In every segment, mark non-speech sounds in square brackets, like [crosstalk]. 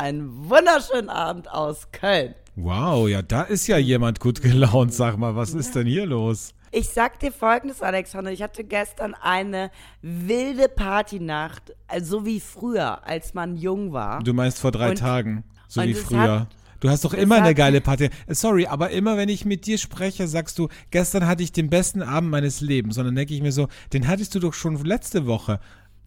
einen wunderschönen Abend aus Köln. Wow, ja, da ist ja jemand gut gelaunt. Sag mal, was ist denn hier los? Ich sag dir folgendes, Alexander. Ich hatte gestern eine wilde Partynacht, so wie früher, als man jung war. Du meinst vor drei Und- Tagen, so wie früher. hat- Du hast doch immer eine geile Party. Äh, Sorry, aber immer wenn ich mit dir spreche, sagst du, gestern hatte ich den besten Abend meines Lebens. Und dann denke ich mir so, den hattest du doch schon letzte Woche.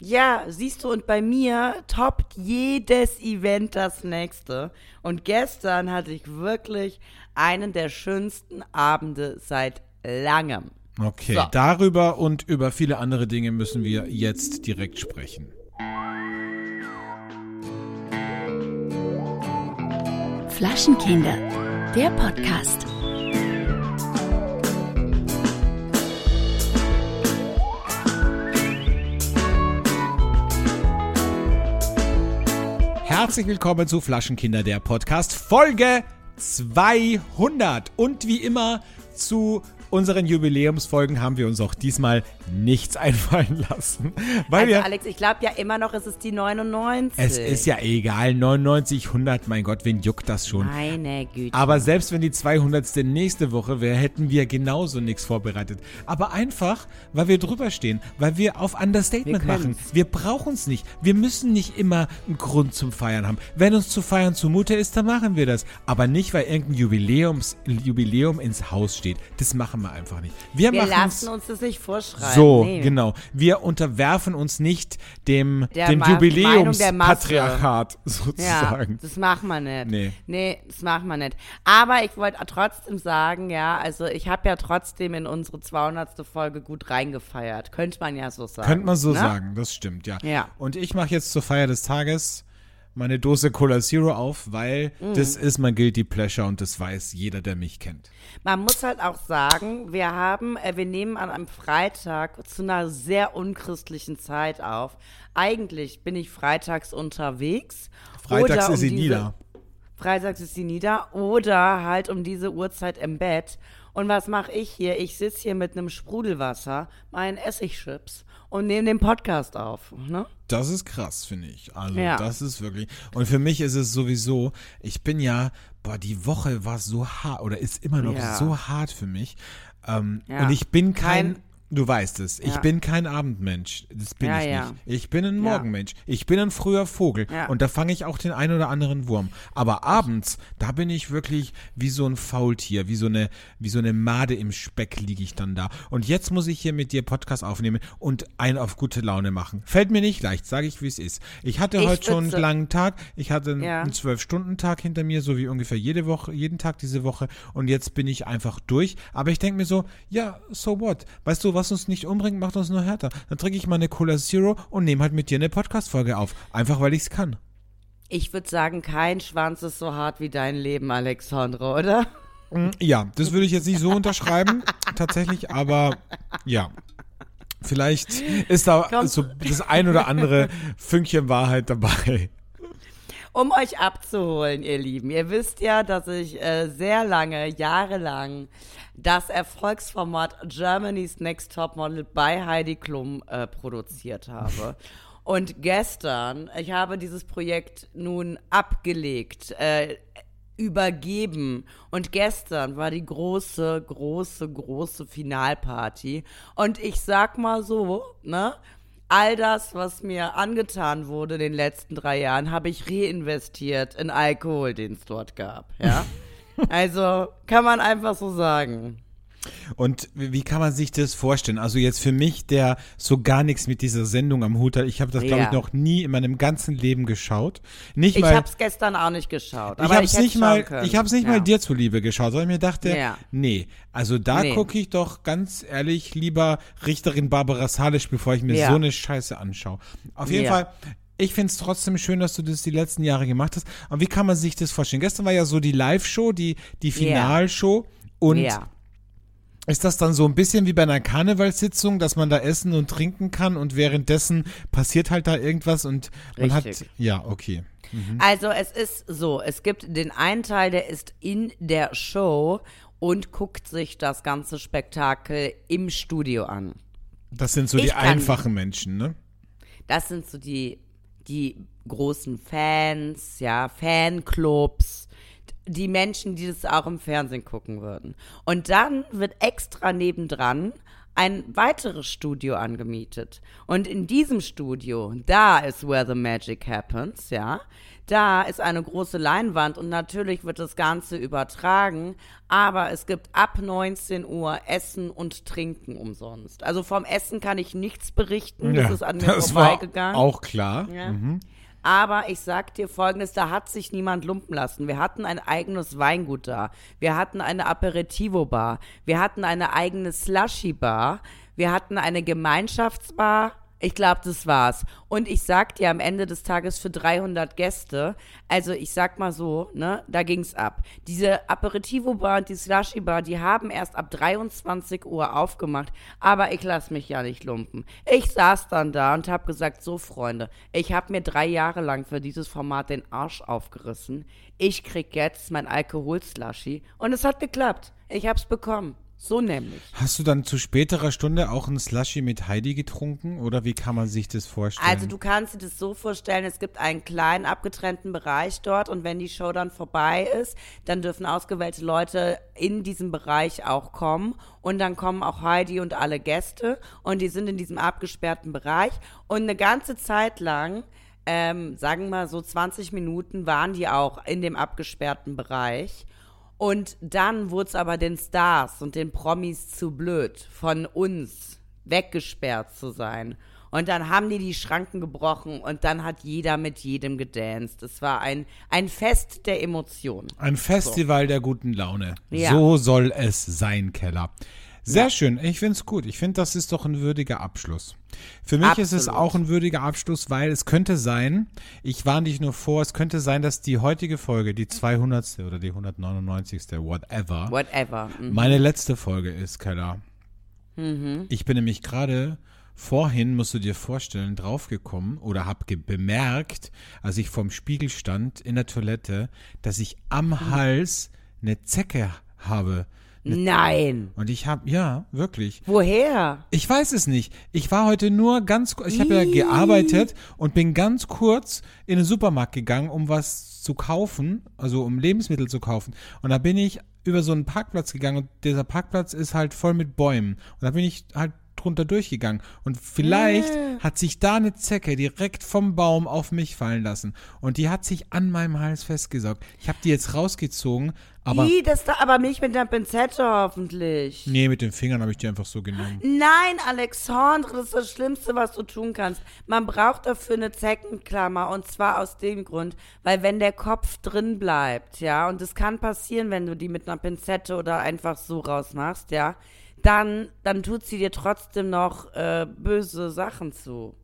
Ja, siehst du, und bei mir toppt jedes Event das nächste. Und gestern hatte ich wirklich einen der schönsten Abende seit langem. Okay, So. darüber und über viele andere Dinge müssen wir jetzt direkt sprechen. Flaschenkinder, der Podcast. Herzlich willkommen zu Flaschenkinder, der Podcast, Folge 200. Und wie immer zu unseren Jubiläumsfolgen haben wir uns auch diesmal nichts [laughs] einfallen lassen. Weil Also wir Alex, ich glaube ja immer noch, es ist die 99. Es ist ja egal, 99, 100, mein Gott, wen juckt das schon? Meine Güte. Aber selbst wenn die 200. nächste Woche wäre, hätten wir genauso nichts vorbereitet. Aber einfach, weil wir drüber stehen, weil wir auf Understatement Wir machen. Wir brauchen es nicht. Wir müssen nicht immer einen Grund zum Feiern haben. Wenn uns zu feiern zumute ist, dann machen wir das. Aber nicht, weil irgendein Jubiläums, Jubiläum ins Haus steht. Das machen wir einfach nicht. Wir, wir lassen uns das nicht vorschreiben. so, nee. genau. Wir unterwerfen uns nicht dem, Der dem. Jubiläumspatriarchat Ja, sozusagen. das machen wir nicht. Nee. Nee, das machen wir nicht. Aber ich wollte trotzdem sagen, ja, also ich habe ja trotzdem in unsere 200. Folge gut reingefeiert. Könnte man ja so sagen. Könnte man so ne? sagen, das stimmt, ja. Ja. Und ich mache jetzt zur Feier des Tages meine Dose Cola Zero auf, weil Mhm. das ist mein Guilty Pleasure und das weiß jeder, der mich kennt. Man muss halt auch sagen, wir haben, äh, wir nehmen an einem Freitag zu einer sehr unchristlichen Zeit auf. Eigentlich bin ich freitags unterwegs. Freitags oder um ist sie diese- nieder. Freitags ist sie nieder oder halt um diese Uhrzeit im Bett. Und was mache ich hier? Ich sitze hier mit einem Sprudelwasser, meinen Essigchips und nehme den Podcast auf. Ne? Das ist krass, finde ich. Also, Ja. das ist wirklich. Und für mich ist es sowieso, ich bin ja, boah, die Woche war so hart oder ist immer noch Ja. so hart für mich. Ähm, Ja. Und ich bin kein. Kein- Du weißt es, ich Ja. bin kein Abendmensch. Das bin Ja, ich ja. nicht. Ich bin ein. Morgenmensch. Ich bin ein früher Vogel. Und da fange ich auch den einen oder anderen Wurm. Aber abends, da bin ich wirklich wie so ein Faultier, wie so eine, wie so eine Made im Speck liege ich dann da. Und jetzt muss ich hier mit dir Podcast aufnehmen und einen auf gute Laune machen. Fällt mir nicht leicht, sage ich, wie es ist. Ich hatte Ich heute schon einen langen Tag. Ich hatte einen Zwölf-Stunden-Tag hinter mir, so wie ungefähr jede Woche, jeden Tag diese Woche. Und jetzt bin ich einfach durch. Aber ich denke mir so, ja, so what? Weißt du, was uns nicht umbringt, macht uns nur härter. Dann trinke ich mal eine Cola Zero und nehme halt mit dir eine Podcast-Folge auf. Einfach, weil ich es kann. Ich würde sagen, kein Schwanz ist so hart wie dein Leben, Alexandre, oder? Ja, das würde ich jetzt nicht so unterschreiben, tatsächlich, aber ja. Vielleicht [laughs] ist da Komm. so das ein oder andere Fünkchen Wahrheit dabei. Um euch abzuholen, ihr Lieben. Ihr wisst ja, dass ich äh, sehr lange, jahrelang das Erfolgsformat Germany's Next Top Model bei Heidi Klum äh, produziert habe. [laughs] Und gestern, ich habe dieses Projekt nun abgelegt, äh, übergeben. Und gestern war die große, große, große Finalparty. Und ich sag mal so, ne? All das, was mir angetan wurde in den letzten drei Jahren, habe ich reinvestiert in Alkohol, den es dort gab. Ja. [laughs] also kann man einfach so sagen. Und wie kann man sich das vorstellen? Also jetzt für mich, der so gar nichts mit dieser Sendung am Hut hat, ich habe das, glaube ich, noch nie in meinem ganzen Leben geschaut. Nicht Ich habe es gestern auch nicht geschaut. ich habe es nicht mal, ich habe es nicht ja. mal dir zuliebe geschaut, sondern ich mir dachte, Ja. nee, also da Nee. gucke ich doch ganz ehrlich lieber Richterin Barbara Salisch, bevor ich mir so eine Scheiße anschaue. Auf jeden. Fall. Ich finde es trotzdem schön, dass du das die letzten Jahre gemacht hast. Und wie kann man sich das vorstellen? Gestern war ja so die Live-Show, die, die Finalshow. Und Ja. Ist das dann so ein bisschen wie bei einer Karnevalssitzung, dass man da essen und trinken kann und währenddessen passiert halt da irgendwas und man Richtig. hat. Ja, okay. Also es ist so, es gibt den einen Teil, der ist in der Show und guckt sich das ganze Spektakel im Studio an. Das sind so Ich die einfachen Menschen, ne? Das sind so die die großen Fans, ja, Fanclubs, die Menschen, die das auch im Fernsehen gucken würden. Und dann wird extra nebendran ein weiteres Studio angemietet. Und in diesem Studio, da ist where the magic happens, ja. Da ist eine große Leinwand und natürlich wird das Ganze übertragen, aber es gibt ab 19 Uhr Essen und Trinken umsonst. Also vom Essen kann ich nichts berichten, das ist an mir das war vorbeigegangen. auch klar. Ja. Mhm. Aber ich sag dir folgendes, da hat sich niemand lumpen lassen. Wir hatten ein eigenes Weingut da. Wir hatten eine Aperitivo-Bar. Wir hatten eine eigene Slushy-Bar. Wir hatten eine Gemeinschaftsbar. Ich glaube, das war's. Und ich sag dir am Ende des Tages für 300 Gäste, also ich sag mal so, ne, da ging's ab. Diese Aperitivo-Bar und die Slushy-Bar, die haben erst ab 23 Uhr aufgemacht, aber ich lass mich ja nicht lumpen. Ich saß dann da und hab gesagt, so Freunde, ich hab mir drei Jahre lang für dieses Format den Arsch aufgerissen. Ich krieg jetzt mein Alkohol-Slushy und es hat geklappt. Ich hab's bekommen. So nämlich. Hast du dann zu späterer Stunde auch ein Slushy mit Heidi getrunken oder wie kann man sich das vorstellen? Also du kannst dir das so vorstellen, es gibt einen kleinen abgetrennten Bereich dort und wenn die Show dann vorbei ist, dann dürfen ausgewählte Leute in diesem Bereich auch kommen und dann kommen auch Heidi und alle Gäste und die sind in diesem abgesperrten Bereich und eine ganze Zeit lang ähm, sagen wir mal so 20 Minuten waren die auch in dem abgesperrten Bereich. Und dann wurde es aber den Stars und den Promis zu blöd, von uns weggesperrt zu sein. Und dann haben die die Schranken gebrochen und dann hat jeder mit jedem gedanced. Es war ein, ein Fest der Emotionen. Ein Festival der guten Laune. Ja. So soll es sein, Keller. Sehr schön. Ich finde es gut. Ich finde, das ist doch ein würdiger Abschluss. Für mich ist es Absolut. auch ein würdiger Abschluss, weil es könnte sein, ich warne dich nur vor, es könnte sein, dass die heutige Folge, die 200. oder die 199. whatever, Whatever. Mhm. meine letzte Folge ist, Keller. Ich bin nämlich gerade vorhin, musst du dir vorstellen, draufgekommen oder hab bemerkt, als ich vorm Spiegel stand in der Toilette, dass ich am Hals eine Zecke habe. Nein. Und ich habe, ja, wirklich. Woher? Ich weiß es nicht. Ich war heute nur ganz, ich habe ja gearbeitet und bin ganz kurz in den Supermarkt gegangen, um was zu kaufen, also um Lebensmittel zu kaufen. Und da bin ich über so einen Parkplatz gegangen und dieser Parkplatz ist halt voll mit Bäumen. Und da bin ich halt drunter durchgegangen. Und vielleicht hat sich da eine Zecke direkt vom Baum auf mich fallen lassen. Und die hat sich an meinem Hals festgesaugt. Ich habe die jetzt rausgezogen, aber Ih, das da aber nicht mit der Pinzette hoffentlich. nee, mit den Fingern habe ich die einfach so genommen. Nein, Alexandre, das ist das Schlimmste, was du tun kannst. Man braucht dafür eine Zeckenklammer und zwar aus dem Grund, weil wenn der Kopf drin bleibt, ja, und es kann passieren, wenn du die mit einer Pinzette oder einfach so rausmachst, ja, dann, dann tut sie dir trotzdem noch äh, böse Sachen zu.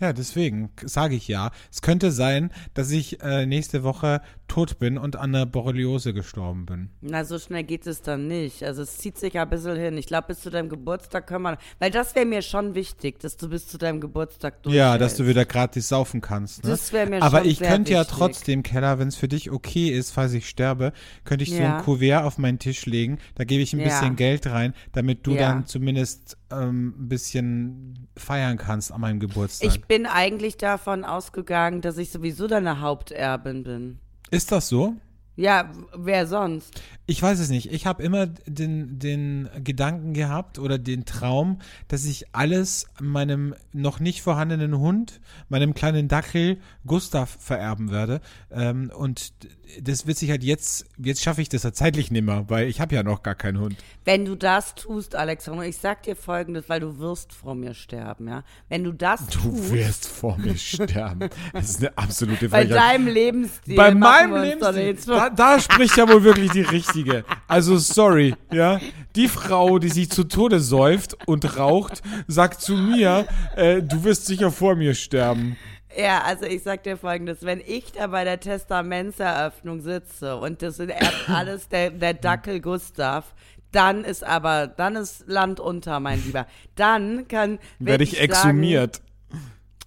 Ja, deswegen sage ich ja. Es könnte sein, dass ich äh, nächste Woche tot bin und an der Borreliose gestorben bin. Na, so schnell geht es dann nicht. Also es zieht sich ja ein bisschen hin. Ich glaube, bis zu deinem Geburtstag können wir. Weil das wäre mir schon wichtig, dass du bis zu deinem Geburtstag durchhältst. Ja, dass du wieder gratis saufen kannst. Ne? Das wär mir Aber schon ich könnte ja trotzdem, Keller, wenn es für dich okay ist, falls ich sterbe, könnte ich so Ja. ein Kuvert auf meinen Tisch legen. Da gebe ich ein Ja. bisschen Geld rein, damit du Ja. dann zumindest ähm, ein bisschen feiern kannst an meinem Geburtstag. Ich bin eigentlich davon ausgegangen, dass ich sowieso deine Haupterbin bin. Ist das so? Ja, wer sonst? Ich weiß es nicht. Ich habe immer den, den Gedanken gehabt oder den Traum, dass ich alles meinem noch nicht vorhandenen Hund, meinem kleinen Dackel Gustav vererben werde. Ähm, und das wird sich halt jetzt, jetzt schaffe ich das ja zeitlich nimmer, weil ich habe ja noch gar keinen Hund. Wenn du das tust, Alexander, ich sag dir folgendes, weil du wirst vor mir sterben, ja. Wenn du das Du tust, wirst vor mir sterben. Das ist eine absolute bei deinem Lebensstil, Bei meinem Lebensstil, da, da spricht ja wohl wirklich die Richtige. Also sorry, ja. Die Frau, die sich zu Tode säuft und raucht, sagt zu mir, äh, du wirst sicher vor mir sterben. Ja, also ich sag dir folgendes, wenn ich da bei der Testamentseröffnung sitze und das sind erst [coughs] alles der, der Dackel Gustav, dann ist aber, dann ist Land unter, mein Lieber. Dann kann, werd Werde ich sagen, exhumiert.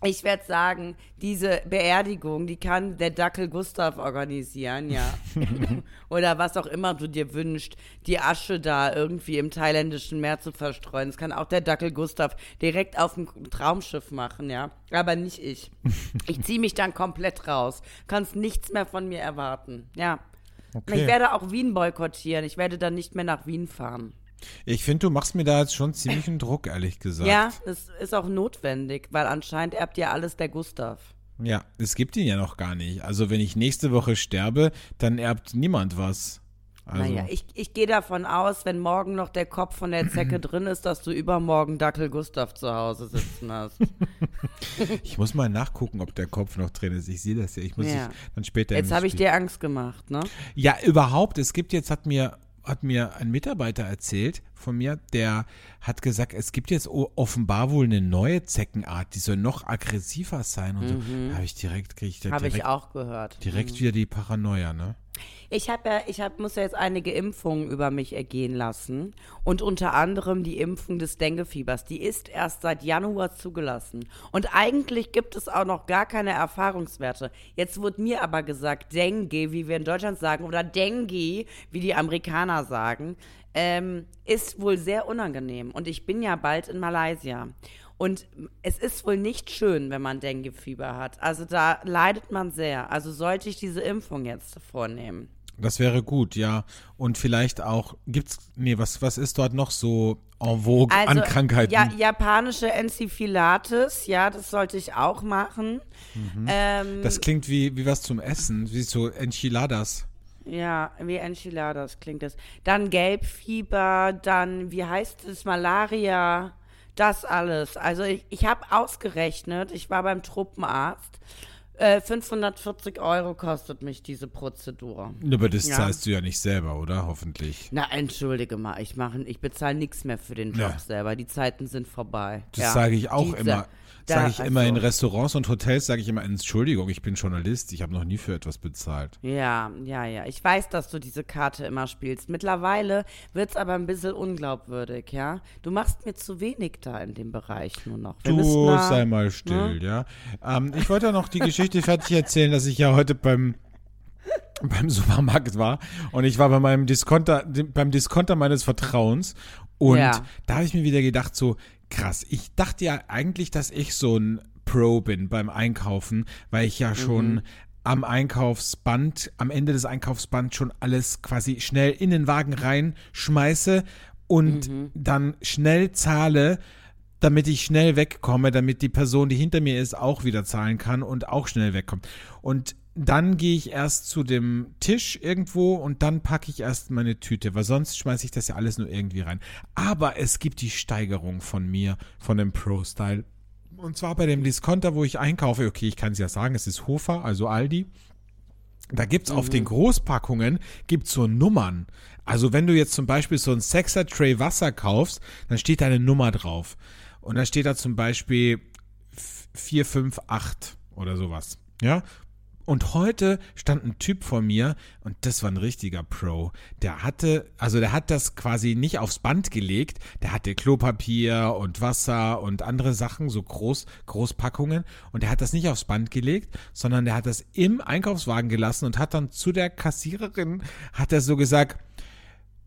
Ich werde sagen, diese Beerdigung, die kann der Dackel Gustav organisieren, ja. [laughs] Oder was auch immer du dir wünschst, die Asche da irgendwie im thailändischen Meer zu verstreuen. Das kann auch der Dackel Gustav direkt auf dem Traumschiff machen, ja. Aber nicht ich. [laughs] Ich ziehe mich dann komplett raus. Kannst nichts mehr von mir erwarten, ja. Okay. Ich werde auch Wien boykottieren. Ich werde dann nicht mehr nach Wien fahren. Ich finde, du machst mir da jetzt schon ziemlichen Druck, ehrlich gesagt. Ja, das ist auch notwendig, weil anscheinend erbt ja alles der Gustav. Ja, es gibt ihn ja noch gar nicht. Also wenn ich nächste Woche sterbe, dann erbt niemand was. Also, Naja, ich, ich gehe davon aus, wenn morgen noch der Kopf von der Zecke [clears throat] drin ist, dass du übermorgen Dackel Gustav zu Hause sitzen hast. [laughs] ich muss mal nachgucken, ob der Kopf noch drin ist. Ich sehe das ja. Ich muss Ja. dann später. Jetzt habe ich dir Angst gemacht, ne? Ja, überhaupt. Es gibt jetzt, hat mir, hat mir ein Mitarbeiter erzählt von mir, der hat gesagt, es gibt jetzt offenbar wohl eine neue Zeckenart, die soll noch aggressiver sein und so. Da habe ich direkt, krieg ich da Habe direkt, Mhm. ich auch gehört. direkt wieder die Paranoia, ne? Ich habe ja, ich hab, muss ja jetzt einige Impfungen über mich ergehen lassen. Und unter anderem die Impfung des Denguefiebers. Die ist erst seit Januar zugelassen. Und eigentlich gibt es auch noch gar keine Erfahrungswerte. Jetzt wurde mir aber gesagt, Dengue, wie wir in Deutschland sagen, oder Dengue, wie die Amerikaner sagen, ähm, ist wohl sehr unangenehm. Und ich bin ja bald in Malaysia. Und es ist wohl nicht schön, wenn man Denguefieber hat. Also da leidet man sehr. Also sollte ich diese Impfung jetzt vornehmen. Das wäre gut, ja. Und vielleicht auch, gibt's, nee, was, was ist dort noch so en vogue an Krankheiten? Also, Ja, japanische Encephalitis, ja, das sollte ich auch machen. Ähm, das klingt wie, wie was zum Essen, wie so Enchiladas. ja, wie Enchiladas klingt das. Dann Gelbfieber, dann, wie heißt es, Malaria, das alles. Also ich, ich habe ausgerechnet, ich war beim Truppenarzt, äh, 540 Euro kostet mich diese Prozedur. Aber das Ja. zahlst du ja nicht selber, oder? Hoffentlich. Na, entschuldige mal, ich, ich bezahle nichts mehr für den Job Ja. selber. Die Zeiten sind vorbei. Das Ja. sage ich auch Diese- immer. Sage ich immer in also- Restaurants und Hotels, sage ich immer, Entschuldigung, ich bin Journalist, ich habe noch nie für etwas bezahlt. Ja, ja, ja. Ich weiß, dass du diese Karte immer spielst. Mittlerweile wird's aber ein bisschen unglaubwürdig, ja. Du machst mir zu wenig da in dem Bereich nur noch. Wir Du da- sei mal still, ja. Ähm, ich wollte ja noch die Geschichte fertig erzählen, dass ich ja heute beim beim Supermarkt war und ich war bei meinem Discounter, beim Discounter meines Vertrauens und Ja. da habe ich mir wieder gedacht, so krass, ich dachte ja eigentlich, dass ich so ein Pro bin beim Einkaufen, weil ich ja schon am Einkaufsband, am Ende des Einkaufsbands schon alles quasi schnell in den Wagen reinschmeiße und dann schnell zahle, damit ich schnell wegkomme, damit die Person, die hinter mir ist, auch wieder zahlen kann und auch schnell wegkommt. Und dann gehe ich erst zu dem Tisch irgendwo und dann packe ich erst meine Tüte, weil sonst schmeiße ich das ja alles nur irgendwie rein. Aber es gibt die Steigerung von mir, von dem Pro-Style. Und zwar bei dem Discounter, wo ich einkaufe. Okay, ich kann es ja sagen, es ist Hofer, also Aldi. Da gibt's auf den Großpackungen gibt's so Nummern. Also wenn du jetzt zum Beispiel so ein Sexer Tray Wasser kaufst, dann steht da eine Nummer drauf. Und da steht da zum Beispiel 458 oder sowas. Ja? Und heute stand ein Typ vor mir und das war ein richtiger Pro. Der hatte, also der hat das quasi nicht aufs Band gelegt, der hatte Klopapier und Wasser und andere Sachen, so groß, Großpackungen und der hat das nicht aufs Band gelegt, sondern der hat das im Einkaufswagen gelassen und hat dann zu der Kassiererin, hat er so gesagt,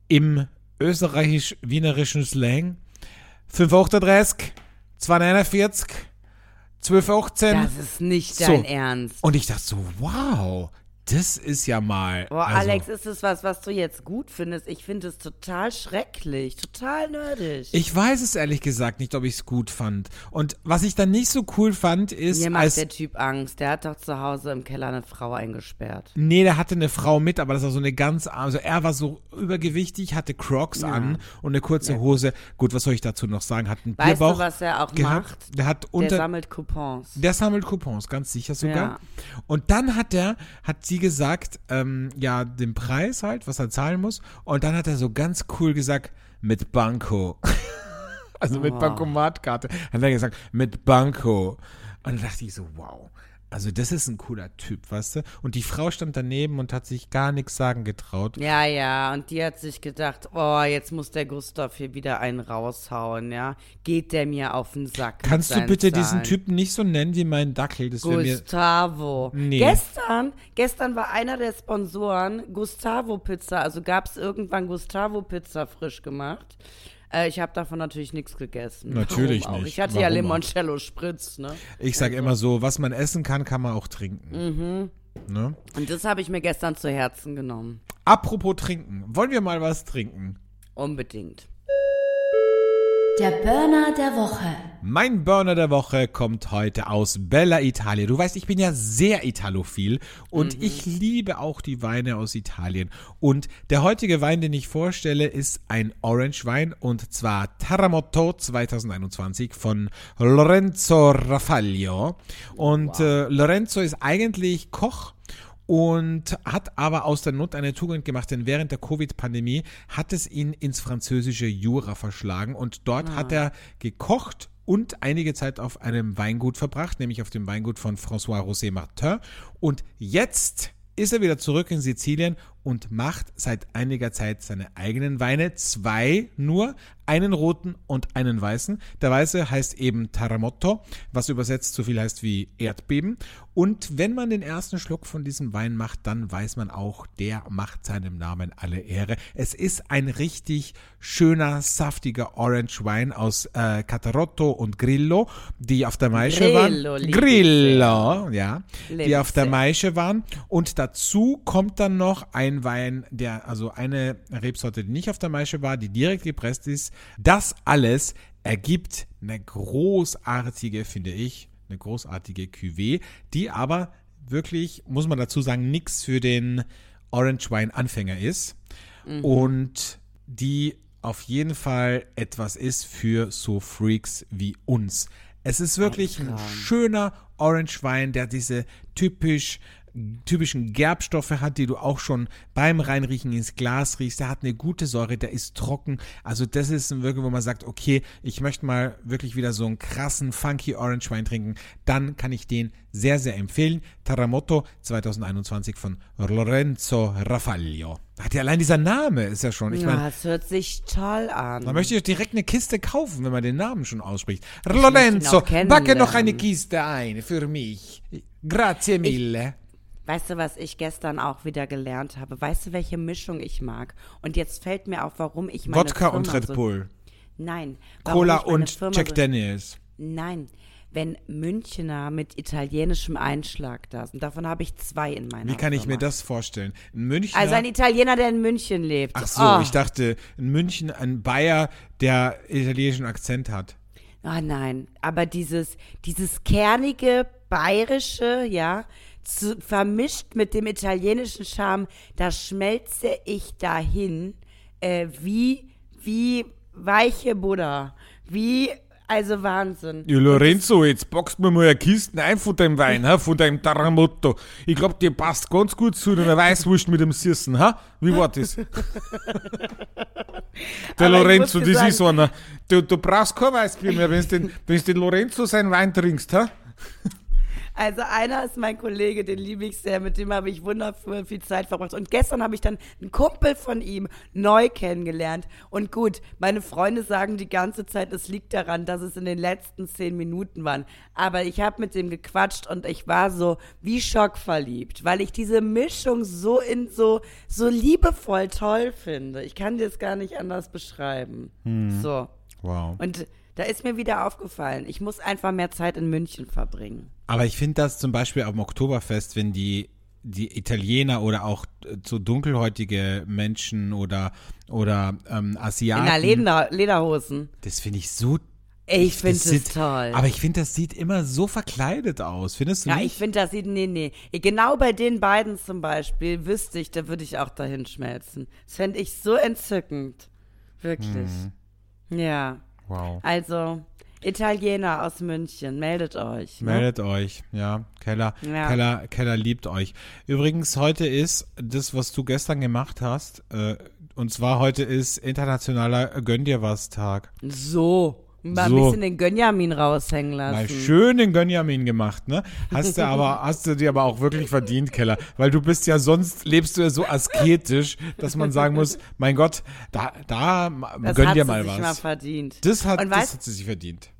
im österreichisch-wienerischen Slang, 538, 249, 1218. Das ist nicht So. dein Ernst. Und ich dachte so, wow, das ist ja mal. Boah, also, Alex, ist es was, was du jetzt gut findest? Ich finde es total schrecklich, total nerdig. Ich weiß es ehrlich gesagt nicht, ob ich es gut fand. Und was ich dann nicht so cool fand, ist, Mir macht der Typ Angst. Der hat doch zu Hause im Keller eine Frau eingesperrt. Nee, der hatte eine Frau mit, aber das war so eine ganz, also er war so übergewichtig, hatte Crocs Ja. an und eine kurze Hose. Gut, was soll ich dazu noch sagen? Hat einen Weißt du, Bierbauch was er auch gehabt. macht? Der hat Der unter, sammelt Coupons. Der sammelt Coupons, ganz sicher sogar. Ja. Und dann hat er, hat sie gesagt, ähm, ja, den Preis halt, was er zahlen muss. Und dann hat er so ganz cool gesagt, mit Banco. [laughs] also mit Oh. Bankomatkarte. Hat er gesagt, mit Banco. Und dann dachte ich so, wow. Also das ist ein cooler Typ, weißt du? Und die Frau stand daneben und hat sich gar nichts sagen getraut. Ja, ja, und die hat sich gedacht, oh, jetzt muss der Gustav hier wieder einen raushauen, ja. Geht der mir auf den Sack? Kannst du bitte diesen Zahlen. Typen nicht so nennen wie meinen Dackel? Das wäre mir. Gustavo. Nee. Gestern, gestern war einer der Sponsoren Gustavo Pizza. Also gab es irgendwann Gustavo Pizza frisch gemacht. Äh, ich habe davon natürlich nichts gegessen. Natürlich Warum auch? nicht. Ich hatte ja Warum auch? Limoncello Spritz, ne? Ich sag immer so, was man essen kann, kann man auch trinken. Mhm. Ne? Und das habe ich mir gestern zu Herzen genommen. Apropos trinken, wollen wir mal was trinken? Unbedingt. Der Burner der Woche. Mein Burner der Woche kommt heute aus Bella Italia. Du weißt, ich bin ja sehr italophil und ich liebe auch die Weine aus Italien. Und der heutige Wein, den ich vorstelle, ist ein Orange Wein und zwar Taramotto 2021 von Lorenzo Raffaglio. Und äh, Lorenzo ist eigentlich Koch und hat aber aus der Not eine Tugend gemacht, denn während der Covid-Pandemie hat es ihn ins französische Jura verschlagen und dort hat er gekocht und einige Zeit auf einem Weingut verbracht, nämlich auf dem Weingut von François Rosé Martin. Und jetzt ist er wieder zurück in Sizilien und macht seit einiger Zeit seine eigenen Weine. Zwei nur, einen roten und einen weißen. Der weiße heißt eben Taramotto, was übersetzt so viel heißt wie Erdbeben. Und wenn man den ersten Schluck von diesem Wein macht, dann weiß man auch, der macht seinem Namen alle Ehre. Es ist ein richtig schöner, saftiger Orange Wein aus äh, Catarotto und Grillo, die auf der Maische Grillo, waren. Grillo, ja. Liebe Die auf der. Maische waren. Und dazu kommt dann noch ein Wein, der, also eine Rebsorte, die nicht auf der Maische war, die direkt gepresst ist. Das alles ergibt eine großartige, finde ich, eine großartige Cuvée, die aber wirklich, muss man dazu sagen, nichts für den Orange Wine Anfänger ist. Und die auf jeden Fall etwas ist für so Freaks wie uns. Es ist wirklich ein schöner Orange Wein, der diese typisch typischen Gerbstoffe hat, die du auch schon beim Reinriechen ins Glas riechst. Der hat eine gute Säure, der ist trocken. Also das ist ein wirklich, wo man sagt, okay, ich möchte mal wirklich wieder so einen krassen, funky Orange Wein trinken. Dann kann ich den sehr, sehr empfehlen. Taramotto 2021 von Lorenzo Raffaglio. Hat ja allein dieser Name ist ja schon. Ich ja, meine, es hört sich toll an. da möchte ich direkt eine Kiste kaufen, wenn man den Namen schon ausspricht. ihn Lorenzo, backe noch eine Kiste ein für mich. Grazie mille. Weißt du, was ich gestern auch wieder gelernt habe? Weißt du, welche Mischung ich mag? Und jetzt fällt mir auf, warum ich meine Wodka Firma und Red so, Bull. Nein. warum Cola ich und Firma Jack so, Daniels. Nein. Wenn Münchener mit italienischem Einschlag da sind. Davon habe ich zwei in meiner Wie kann ich Firma. mir das vorstellen? Ein Münchner. Also ein Italiener, der in München lebt. Ach so, oh. ich dachte, ein München, ein Bayer, der italienischen Akzent hat. Ah nein, aber dieses, dieses kernige, bayerische, ja, zu, vermischt mit dem italienischen Charme, da schmelze ich dahin äh, wie, wie weiche Buddha. Wie, also Wahnsinn. Ja, Lorenzo, jetzt boxt mir mal eine Kiste ein von deinem Wein, ha, von deinem Taramotto. Ich glaube, dir passt ganz gut zu einer Weißwurst mit dem Süßen, ha? Wie war das? [laughs] Der Aber Lorenzo, das ist sagen- einer. Du, du brauchst kein Weißbier mehr, wenn du den, wenn du den Lorenzo seinen Wein trinkst, ha? Also einer ist mein Kollege, den liebe ich sehr, mit dem habe ich wundervoll viel Zeit verbracht. Und gestern habe ich dann einen Kumpel von ihm neu kennengelernt. Und gut, meine Freunde sagen die ganze Zeit, es liegt daran, dass es in den letzten zehn Minuten waren. Aber ich habe mit dem gequatscht und ich war so wie schockverliebt, weil ich diese Mischung so in so, so liebevoll toll finde. Ich kann dir es gar nicht anders beschreiben. So. Wow. Und da ist mir wieder aufgefallen, ich muss einfach mehr Zeit in München verbringen. Aber ich finde das zum Beispiel am Oktoberfest, wenn die, die Italiener oder auch äh, so dunkelhäutige Menschen oder, oder ähm, In der Asiaten, Leder Lederhosen. das finde ich so Ich finde das es sieht- toll. Aber ich finde, das sieht immer so verkleidet aus. Findest du ja, nicht? ich finde, das sieht, nee, nee. Genau bei den beiden zum Beispiel wüsste ich, da würde ich auch dahin schmelzen. Das fände ich so entzückend. Wirklich. Mhm. Ja. Wow. Also, Italiener aus München, meldet euch. Ne? Meldet euch, ja. Keller, Ja. Keller, Keller liebt euch. Übrigens, heute ist das, was du gestern gemacht hast, äh, und zwar heute ist internationaler Gönn dir was Tag. So. Mal So. ein bisschen den Gönjamin raushängen lassen. Mal schön den Gönjamin gemacht, ne? Hast du [laughs] aber, hast du dir aber auch wirklich verdient, Keller. Weil du bist ja sonst, lebst du ja so asketisch, dass man sagen muss, [laughs] mein Gott, da, da, das gönn hat dir sie mal sich was. mal verdient. das hat, Und das weißt- hat sie sich verdient.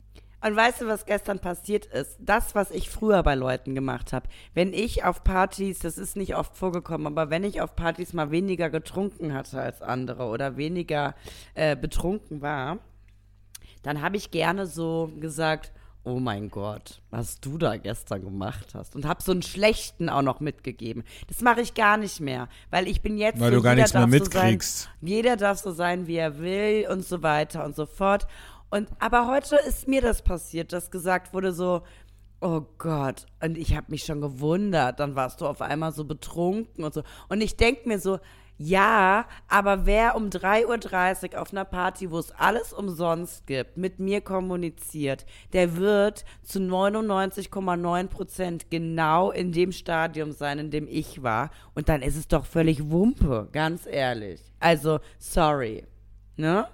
Und weißt du, was gestern passiert ist? Das, was ich früher bei Leuten gemacht habe. Wenn ich auf Partys, das ist nicht oft vorgekommen, aber wenn ich auf Partys mal weniger getrunken hatte als andere oder weniger äh, betrunken war, dann habe ich gerne so gesagt, oh mein Gott, was du da gestern gemacht hast. Und habe so einen schlechten auch noch mitgegeben. Das mache ich gar nicht mehr, weil ich bin jetzt Weil so, du gar nichts mehr darf so mitkriegst. Sein, jeder darf so sein, wie er will und so weiter und so fort. Und aber heute ist mir das passiert, dass gesagt wurde so, oh Gott, und ich habe mich schon gewundert, dann warst du auf einmal so betrunken und so. Und ich denk mir so, ja, aber wer um 3.30 Uhr auf einer Party, wo es alles umsonst gibt, mit mir kommuniziert, der wird zu 99,9 Prozent genau in dem Stadium sein, in dem ich war. Und dann ist es doch völlig Wumpe, ganz ehrlich. Also, sorry. Ne?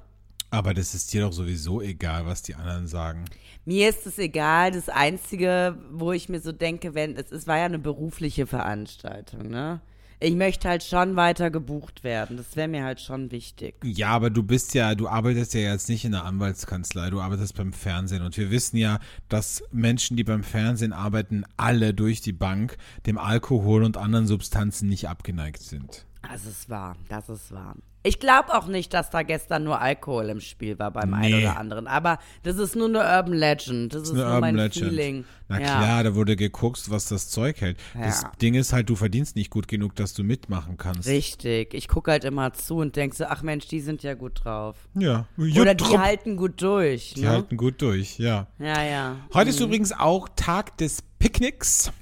Aber das ist dir doch sowieso egal, was die anderen sagen. Mir ist es egal. Das Einzige, wo ich mir so denke, wenn es, es war ja eine berufliche Veranstaltung, ne? Ich möchte halt schon weiter gebucht werden. Das wäre mir halt schon wichtig. Ja, aber du bist ja, du arbeitest ja jetzt nicht in der Anwaltskanzlei, du arbeitest beim Fernsehen. Und wir wissen ja, dass Menschen, die beim Fernsehen arbeiten, alle durch die Bank dem Alkohol und anderen Substanzen nicht abgeneigt sind. Das ist wahr, das ist wahr. Ich glaube auch nicht, dass da gestern nur Alkohol im Spiel war beim einen Nee. oder anderen. Aber das ist nur eine Urban Legend. Das ist, eine nur Urban mein Legend. Feeling. Na ja. klar, da wurde geguckt, was das Zeug hält. Das Ja. Ding ist halt, du verdienst nicht gut genug, dass du mitmachen kannst. Richtig. Ich gucke halt immer zu und denke so, ach Mensch, die sind ja gut drauf. Ja. Oder die Jupp, halten gut durch. die ne? halten gut durch, ja. Ja, ja. Heute ist übrigens auch Tag des Picknicks.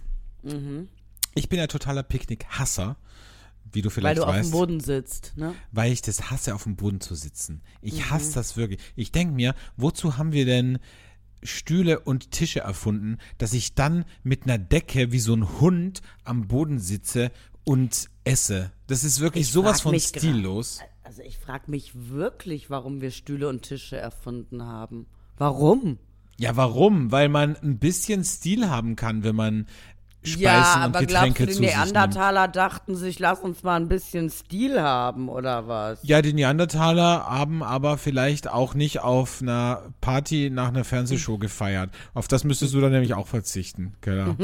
Mhm. Ich bin ja totaler Picknick-Hasser, wie du Weil vielleicht du auf weißt. dem Boden sitzt, ne? weil ich das hasse, auf dem Boden zu sitzen. Ich Mhm. hasse das wirklich. Ich denke mir, wozu haben wir denn Stühle und Tische erfunden, dass ich dann mit einer Decke wie so ein Hund am Boden sitze und esse? Das ist wirklich Ich sowas von stillos. Also ich frage mich wirklich, warum wir Stühle und Tische erfunden haben. Warum? Ja, warum? Weil man ein bisschen Stil haben kann, wenn man Speisen ja, und aber Getränke glaubst du, die. Neandertaler dachten sich, lass uns mal ein bisschen Stil haben oder was? Ja, die Neandertaler haben aber vielleicht auch nicht auf einer Party nach einer Fernsehshow gefeiert. Auf das müsstest du dann nämlich auch verzichten, Keller.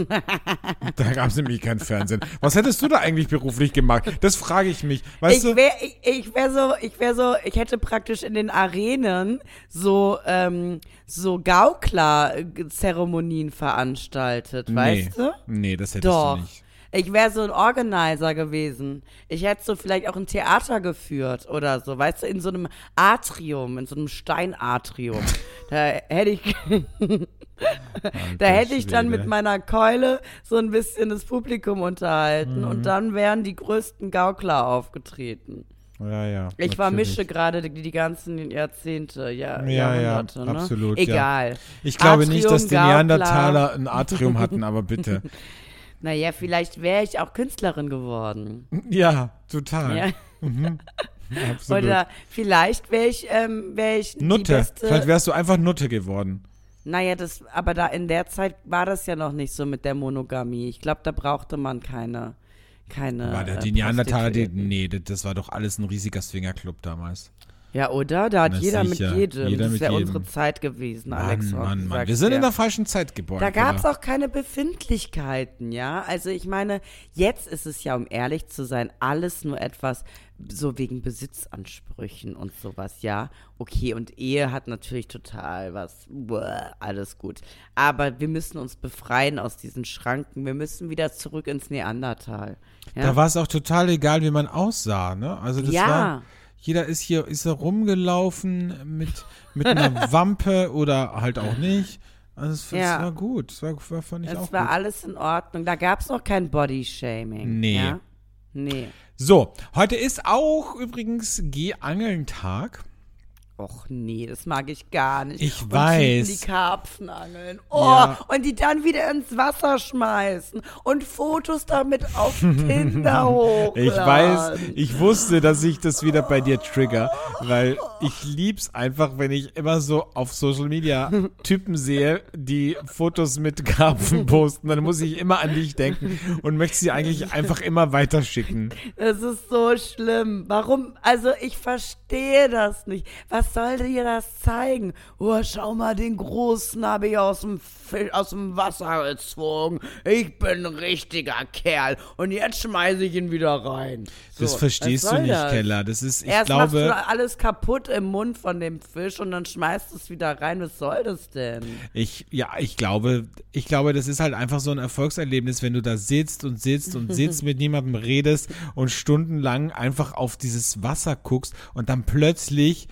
[laughs] da gab es nämlich kein Fernsehen. Was hättest du da eigentlich beruflich gemacht? Das frage ich mich. Weißt ich wäre ich, ich wär so, ich wäre so, ich hätte praktisch in den Arenen so, ähm, so Gaukler-Zeremonien veranstaltet, weißt du? Nee, das hättest Doch. du nicht. Ich wäre so ein Organizer gewesen. Ich hätte so vielleicht auch ein Theater geführt oder so, weißt du, in so einem Atrium, in so einem Steinatrium. [laughs] da hätte ich, da hätte ich dann mit meiner Keule so ein bisschen das Publikum unterhalten Mhm. und dann wären die größten Gaukler aufgetreten. Ja, ja. Ich natürlich. vermische gerade die, die ganzen Jahrzehnte, ja, Ja, ja, Jahrhunderte, ne? absolut, ja. Egal. Ich glaube nicht, Atrium, dass die. Neandertaler ein [laughs] Atrium hatten, aber bitte. [laughs] Naja, vielleicht wäre ich auch Künstlerin geworden. Ja, total. Ja. [laughs] Absolut. Oder vielleicht wäre ich, ähm, wär ich Nutte. Vielleicht wärst du einfach Nutte geworden. naja, das, aber da in der Zeit war das ja noch nicht so mit der Monogamie. Ich glaube, da brauchte man keine, keine. War der, äh, die Neandertaler, die, nee, das- war doch alles ein riesiger Swingerclub damals. Ja, oder? Da hat Na jeder sicher. mit jedem. Jeder das ja jedem. unsere Zeit gewesen, Mann, Alex. Mann, Mann. Wir sind in der falschen Zeit geboren. Da gab es Keller. auch keine Befindlichkeiten, ja. Also ich meine, jetzt ist es ja, um ehrlich zu sein, alles nur etwas so wegen Besitzansprüchen und sowas, ja. Okay, und Ehe hat natürlich total was, Buah, alles gut. Aber wir müssen uns befreien aus diesen Schranken. Wir müssen wieder zurück ins Neandertal. Ja? Da war es auch total egal, wie man aussah, ne? Also das Ja. war. Jeder ist hier, ist rumgelaufen mit, mit einer [laughs] Wampe oder halt auch nicht. Also es, es Ja. war gut. Es war, fand ich es auch war gut. alles in Ordnung. Da gab es noch kein Bodyshaming. Nee. Ja? Nee. So, heute ist auch übrigens Geh-Angeln-Tag. Och nee, das mag ich gar nicht. Ich und weiß. Die Karpfen angeln. Oh, Ja. und die dann wieder ins Wasser schmeißen und Fotos damit auf [laughs] Tinder hochladen. Ich weiß, ich wusste, dass ich das wieder bei dir trigger, weil ich lieb's einfach, wenn ich immer so auf Social Media Typen sehe, die Fotos mit Karpfen posten, dann muss ich immer an dich denken und möchte sie eigentlich einfach immer weiterschicken. Das ist so schlimm. Warum? Also ich verstehe das nicht. Was soll dir das zeigen? Oh, schau mal, den Großen habe ich aus dem, Fisch, aus dem Wasser gezogen. Ich bin ein richtiger Kerl. Und jetzt schmeiße ich ihn wieder rein. So, Das verstehst was du nicht, das? Keller. Das ist, ich Erst machst glaube, du alles kaputt im Mund von dem Fisch und dann schmeißt du es wieder rein. Was soll das denn? Ich, ja, ich glaube, ich glaube, das ist halt einfach so ein Erfolgserlebnis, wenn du da sitzt und sitzt und sitzt [laughs] mit niemandem redest und stundenlang einfach auf dieses Wasser guckst und dann plötzlich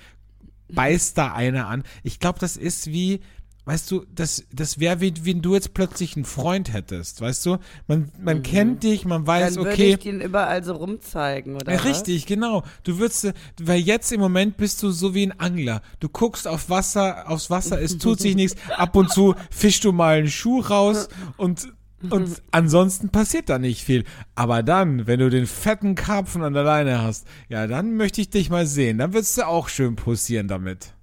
beißt da einer an. Ich glaube, das ist wie, weißt du, das, das wäre wie, wenn du jetzt plötzlich einen Freund hättest, weißt du? Man, man kennt dich, man weiß, Mhm. Dann würde okay. ich den überall so rumzeigen, oder? Ja, richtig, genau. Du würdest, weil jetzt im Moment bist du so wie ein Angler. Du guckst auf Wasser, aufs Wasser, es tut sich [laughs] nichts. Ab und zu fischst du mal einen Schuh raus [laughs] und und ansonsten passiert da nicht viel. Aber dann, wenn du den fetten Karpfen an der Leine hast, ja, dann möchte ich dich mal sehen. Dann würdest du auch schön posieren damit.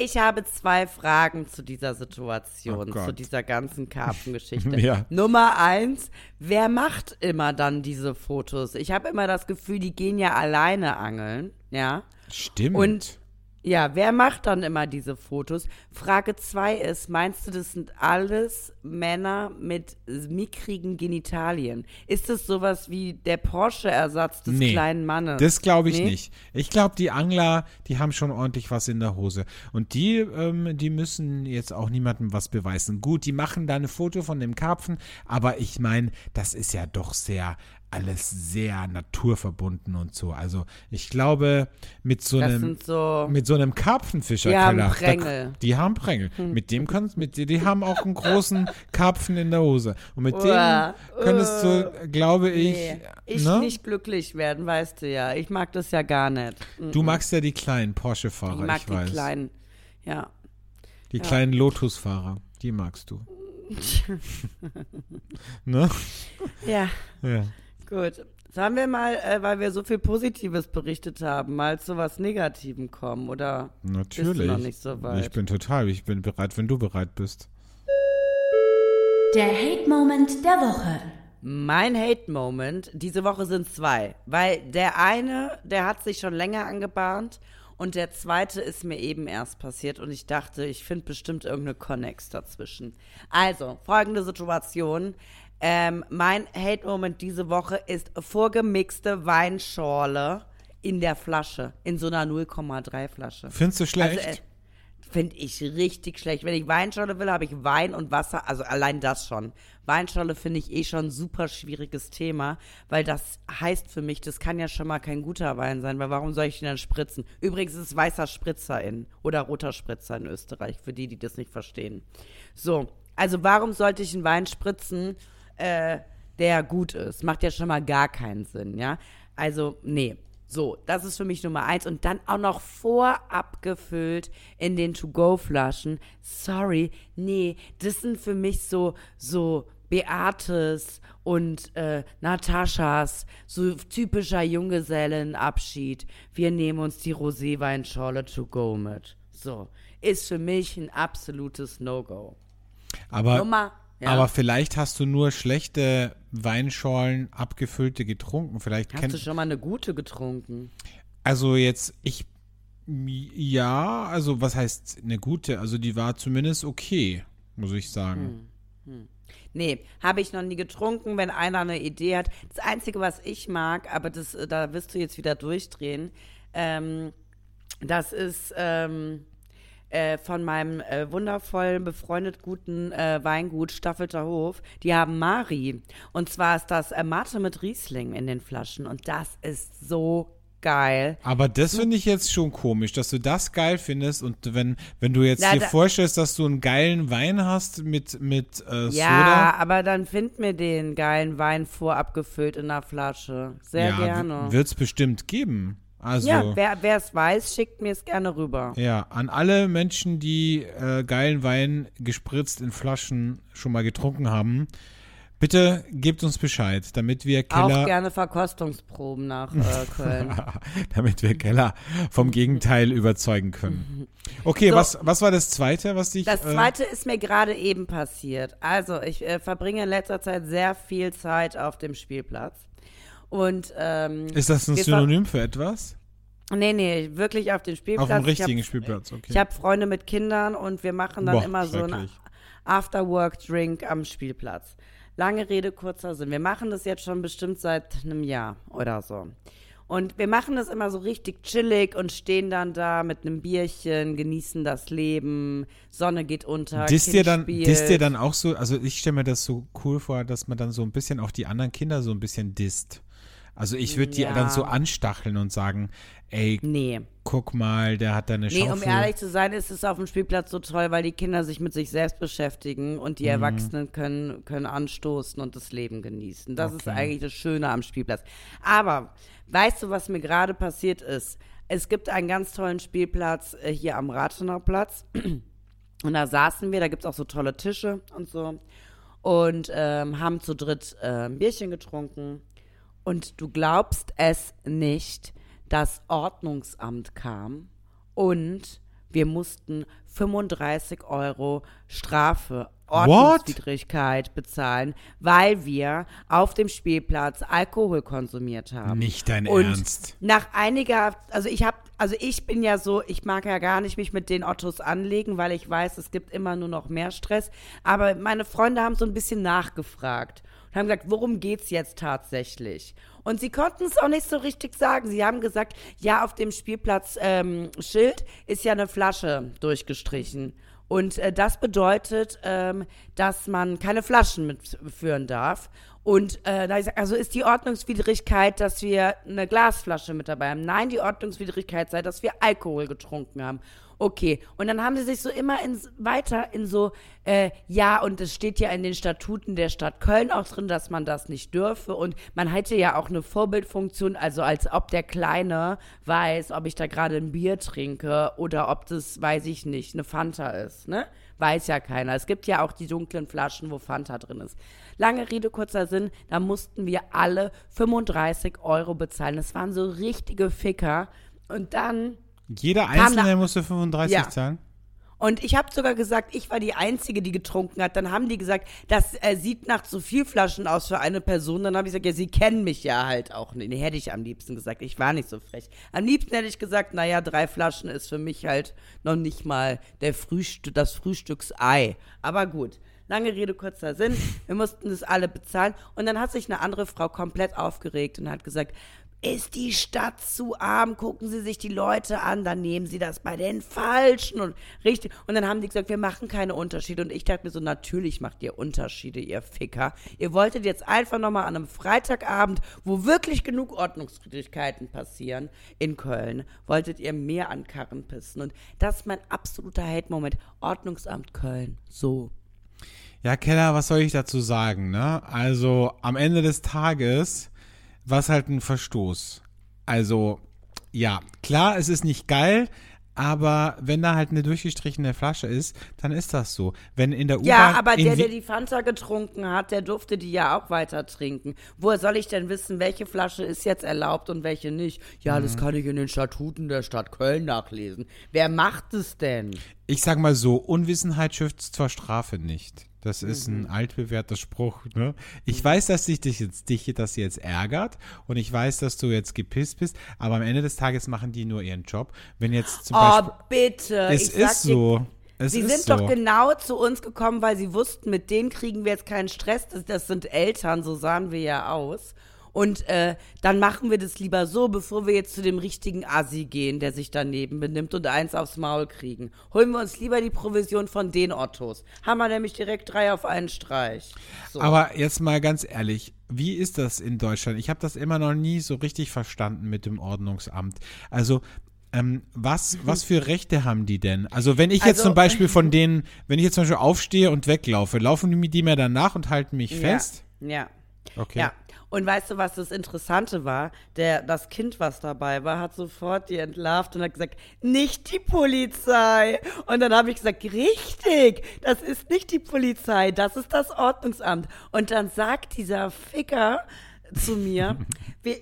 Ich habe zwei Fragen zu dieser Situation, Oh zu dieser ganzen Karpfengeschichte. [laughs] Ja. Nummer eins, wer macht immer dann diese Fotos? Ich habe immer das Gefühl, die gehen ja alleine angeln, ja. Stimmt. Und ja, wer macht dann immer diese Fotos? Frage zwei ist, meinst du, das sind alles Männer mit mickrigen Genitalien? Ist es sowas wie der Porsche-Ersatz des Nee, kleinen Mannes? Das glaube ich Nee? nicht. Ich glaube, die Angler, die haben schon ordentlich was in der Hose. Und die, ähm, die müssen jetzt auch niemandem was beweisen. Gut, die machen da ein Foto von dem Karpfen, aber ich meine, das ist ja doch sehr alles sehr naturverbunden und so. Also ich glaube, mit so Das einem so. mit so einem Karpfenfischer, Die haben Prängel. Da, die haben Prängel. Mit dem kannst mit die, die haben auch einen großen Karpfen in der Hose. Und mit Uah, dem könntest du, glaube ich, Nee, ich ne? nicht glücklich werden, weißt du ja. Ich mag das ja gar nicht. Mhm. Du magst ja die kleinen Porsche-Fahrer, ich ich, mag die weiß. kleinen. Ja. die kleinen Lotus-Fahrer, die magst du. [laughs] ne? Ja, Ja. Gut. Sollen wir mal, äh, weil wir so viel Positives berichtet haben, mal zu was Negativem kommen? Oder Natürlich. bist du noch nicht so weit? Ich bin total, ich bin bereit, wenn du bereit bist. Der Hate-Moment der Woche. Mein Hate-Moment, diese Woche sind zwei. Weil der eine, der hat sich schon länger angebahnt und der zweite ist mir eben erst passiert und ich dachte, ich finde bestimmt irgendeine Connex dazwischen. Also, folgende Situation. Ähm, mein Hate-Moment diese Woche ist vorgemixte Weinschorle in der Flasche, in so einer 0,3 Flasche. Findest du schlecht? Also, äh, Finde ich richtig schlecht. Wenn ich Weinschorle will, habe ich Wein und Wasser. Also allein das schon. Weinschorle finde ich eh schon ein super schwieriges Thema, weil das heißt für mich, das kann ja schon mal kein guter Wein sein, weil warum soll ich den dann spritzen? Übrigens ist es weißer Spritzer in oder roter Spritzer in Österreich, für die, die das nicht verstehen. So, also warum sollte ich einen Wein spritzen, äh, der gut ist? Macht ja schon mal gar keinen Sinn, ja? Also, nee. So, das ist für mich Nummer eins. Und dann auch noch vorab gefüllt in den To-Go-Flaschen. Sorry, nee, das sind für mich so, so Beates und äh, Nataschas, so typischer Junggesellenabschied. Wir nehmen uns die Roséweinschorle to go mit. So, ist für mich ein absolutes No-Go. aber, Nummer, ja. aber vielleicht hast du nur schlechte Weinschorlen, abgefüllte getrunken. Vielleicht Hast du schon mal eine gute getrunken? Also jetzt, ich, ja, also was heißt eine gute? Also die war zumindest okay, muss ich sagen. Nee, habe ich noch nie getrunken, wenn einer eine Idee hat. Das Einzige, was ich mag, aber das, äh, da wirst du jetzt wieder durchdrehen, ähm, das ist ähm, äh, von meinem äh, wundervollen, befreundet guten äh, Weingut Staffelter Hof. Die haben Mari. Und zwar ist das äh, Mate mit Riesling in den Flaschen. Und das ist so geil. Aber das finde ich jetzt schon komisch, dass du das geil findest und wenn, wenn du jetzt Na, dir da- vorstellst, dass du einen geilen Wein hast mit, mit äh, Ja, Soda. aber dann find mir den geilen Wein vorab gefüllt in der Flasche. Sehr ja, gerne. wird es bestimmt geben. Also, Ja, wer es weiß, schickt mir es gerne rüber. ja, an alle Menschen, die äh, geilen Wein gespritzt in Flaschen schon mal getrunken haben, bitte gebt uns Bescheid, damit wir Auch Keller, gerne Verkostungsproben nach äh, [laughs] Köln. [laughs] damit wir Keller vom Gegenteil überzeugen können. Okay, So. was, was war das zweite, was dich. Das äh, zweite ist mir gerade eben passiert. Also, ich äh, verbringe in letzter Zeit sehr viel Zeit auf dem Spielplatz. Und ähm, ist das ein Synonym für etwas? Nee, nee, wirklich auf dem Spielplatz. Auf dem Ich hab- richtigen Spielplatz, okay. Ich habe Freunde mit Kindern und wir machen dann Boah, immer so einen. After-Work-Drink am Spielplatz. Lange Rede, kurzer Sinn. Wir machen das jetzt schon bestimmt seit einem Jahr oder so. Und wir machen das immer so richtig chillig und stehen dann da mit einem Bierchen, genießen das Leben, Sonne geht unter. Disst ihr dann, spielt. disst ihr dann auch so, also ich stelle mir das so cool vor, dass man dann so ein bisschen auch die anderen Kinder so ein bisschen disst. Also ich würde die Ja. dann so anstacheln und sagen, ey, Nee. guck mal, der hat da eine Nee, um Schaufel. ehrlich zu sein, ist es auf dem Spielplatz so toll, weil die Kinder sich mit sich selbst beschäftigen und die Mhm. Erwachsenen können, können anstoßen und das Leben genießen. Das ist Okay. eigentlich das Schöne am Spielplatz. Aber weißt du, was mir gerade passiert ist? Es gibt einen ganz tollen Spielplatz äh, hier am Rathenau Platz. [clears throat] Und da saßen wir, da gibt es auch so tolle Tische und so. Und ähm, haben zu dritt äh, ein Bierchen getrunken. Und du glaubst es nicht, das Ordnungsamt kam und wir mussten 35 Euro Strafe, Ordnungswidrigkeit bezahlen, weil wir auf dem Spielplatz Alkohol konsumiert haben. Nicht dein Und Ernst. Nach einiger, also ich habe, also ich bin ja so, ich mag ja gar nicht mich mit den Ottos anlegen, weil ich weiß, es gibt immer nur noch mehr Stress. Aber meine Freunde haben so ein bisschen nachgefragt haben gesagt, worum geht's jetzt tatsächlich? Und sie konnten es auch nicht so richtig sagen. Sie haben gesagt, ja, auf dem Spielplatz ähm, ist ja eine Flasche durchgestrichen. Und äh, das bedeutet, ähm, dass man keine Flaschen mitführen darf. Und äh, da ich gesagt, also ist die Ordnungswidrigkeit, dass wir eine Glasflasche mit dabei haben. Nein, die Ordnungswidrigkeit sei, dass wir Alkohol getrunken haben. Okay, und dann haben sie sich so immer in, weiter in so, äh, ja, und es steht ja in den Statuten der Stadt Köln auch drin, dass man das nicht dürfe. Und man hätte ja auch eine Vorbildfunktion, also als ob der Kleine weiß, ob ich da gerade ein Bier trinke oder ob das, weiß ich nicht, eine Fanta ist, ne? Weiß ja keiner. Es gibt ja auch die dunklen Flaschen, wo Fanta drin ist. Lange Rede, kurzer Sinn, da mussten wir alle 35 Euro bezahlen. Das waren so richtige Ficker. Und dann Jeder Einzelne musste 35 Ja. zahlen? Und ich habe sogar gesagt, ich war die Einzige, die getrunken hat. Dann haben die gesagt, das äh, sieht nach zu viel Flaschen aus für eine Person. Dann habe ich gesagt, ja, sie kennen mich ja halt auch nicht. Nee, hätte ich am liebsten gesagt. Ich war nicht so frech. Am liebsten hätte ich gesagt, naja, drei Flaschen ist für mich halt noch nicht mal der Frühstück, das Frühstücksei. Aber gut. Lange Rede, kurzer Sinn. Wir mussten das alle bezahlen. Und dann hat sich eine andere Frau komplett aufgeregt und hat gesagt, ist die Stadt zu arm? Gucken Sie sich die Leute an, dann nehmen Sie das bei den Falschen und richtig. Und dann haben die gesagt, wir machen keine Unterschiede. Und ich dachte mir so, natürlich macht ihr Unterschiede, ihr Ficker. Ihr wolltet jetzt einfach nochmal an einem Freitagabend, wo wirklich genug Ordnungswidrigkeiten passieren in Köln, wolltet ihr mehr an Karren pissen. Und das ist mein absoluter Hate-Moment. Ordnungsamt Köln. So. Ja, Keller, was soll ich dazu sagen, ne? Also, am Ende des Tages war es halt ein Verstoß. Also, ja, klar, es ist nicht geil, aber wenn da halt eine durchgestrichene Flasche ist, dann ist das so. Wenn in der U-Bahn. Ja, aber der, der die Fanta getrunken hat, der durfte die ja auch weiter trinken. Woher soll ich denn wissen, welche Flasche ist jetzt erlaubt und welche nicht? Ja, das kann ich in den Statuten der Stadt Köln nachlesen. Wer macht es denn? Ich sag mal so, Unwissenheit schützt zur Strafe nicht. Das ist Mhm. ein altbewährter Spruch. Ne? Ich weiß, dass dich, dich, jetzt, dich das jetzt ärgert und ich weiß, dass du jetzt gepisst bist, aber am Ende des Tages machen die nur ihren Job. Wenn jetzt zum Oh, Beispiel. bitte. Es ist so. Es Sie sind so. doch genau zu uns gekommen, weil sie wussten, mit denen kriegen wir jetzt keinen Stress. Das, das sind Eltern, so sahen wir ja aus. Und äh, dann machen wir das lieber so, bevor wir jetzt zu dem richtigen Assi gehen, der sich daneben benimmt und eins aufs Maul kriegen. Holen wir uns lieber die Provision von den Ottos. Haben wir nämlich direkt drei auf einen Streich. So. Aber jetzt mal ganz ehrlich, wie ist das in Deutschland? Ich habe das immer noch nie so richtig verstanden mit dem Ordnungsamt. Also, ähm, was, [laughs] was für Rechte haben die denn? Also, wenn ich jetzt Also- zum Beispiel von [laughs] denen, wenn ich jetzt zum Beispiel aufstehe und weglaufe, laufen die, mir dann nach und halten mich fest? Ja. ja. Okay. Ja, Und weißt du, was das Interessante war? Der, das Kind, was dabei war, hat sofort die entlarvt und hat gesagt, nicht die Polizei. Und dann habe ich gesagt, richtig, das ist nicht die Polizei, das ist das Ordnungsamt. Und dann sagt dieser Ficker zu mir, [laughs] wir,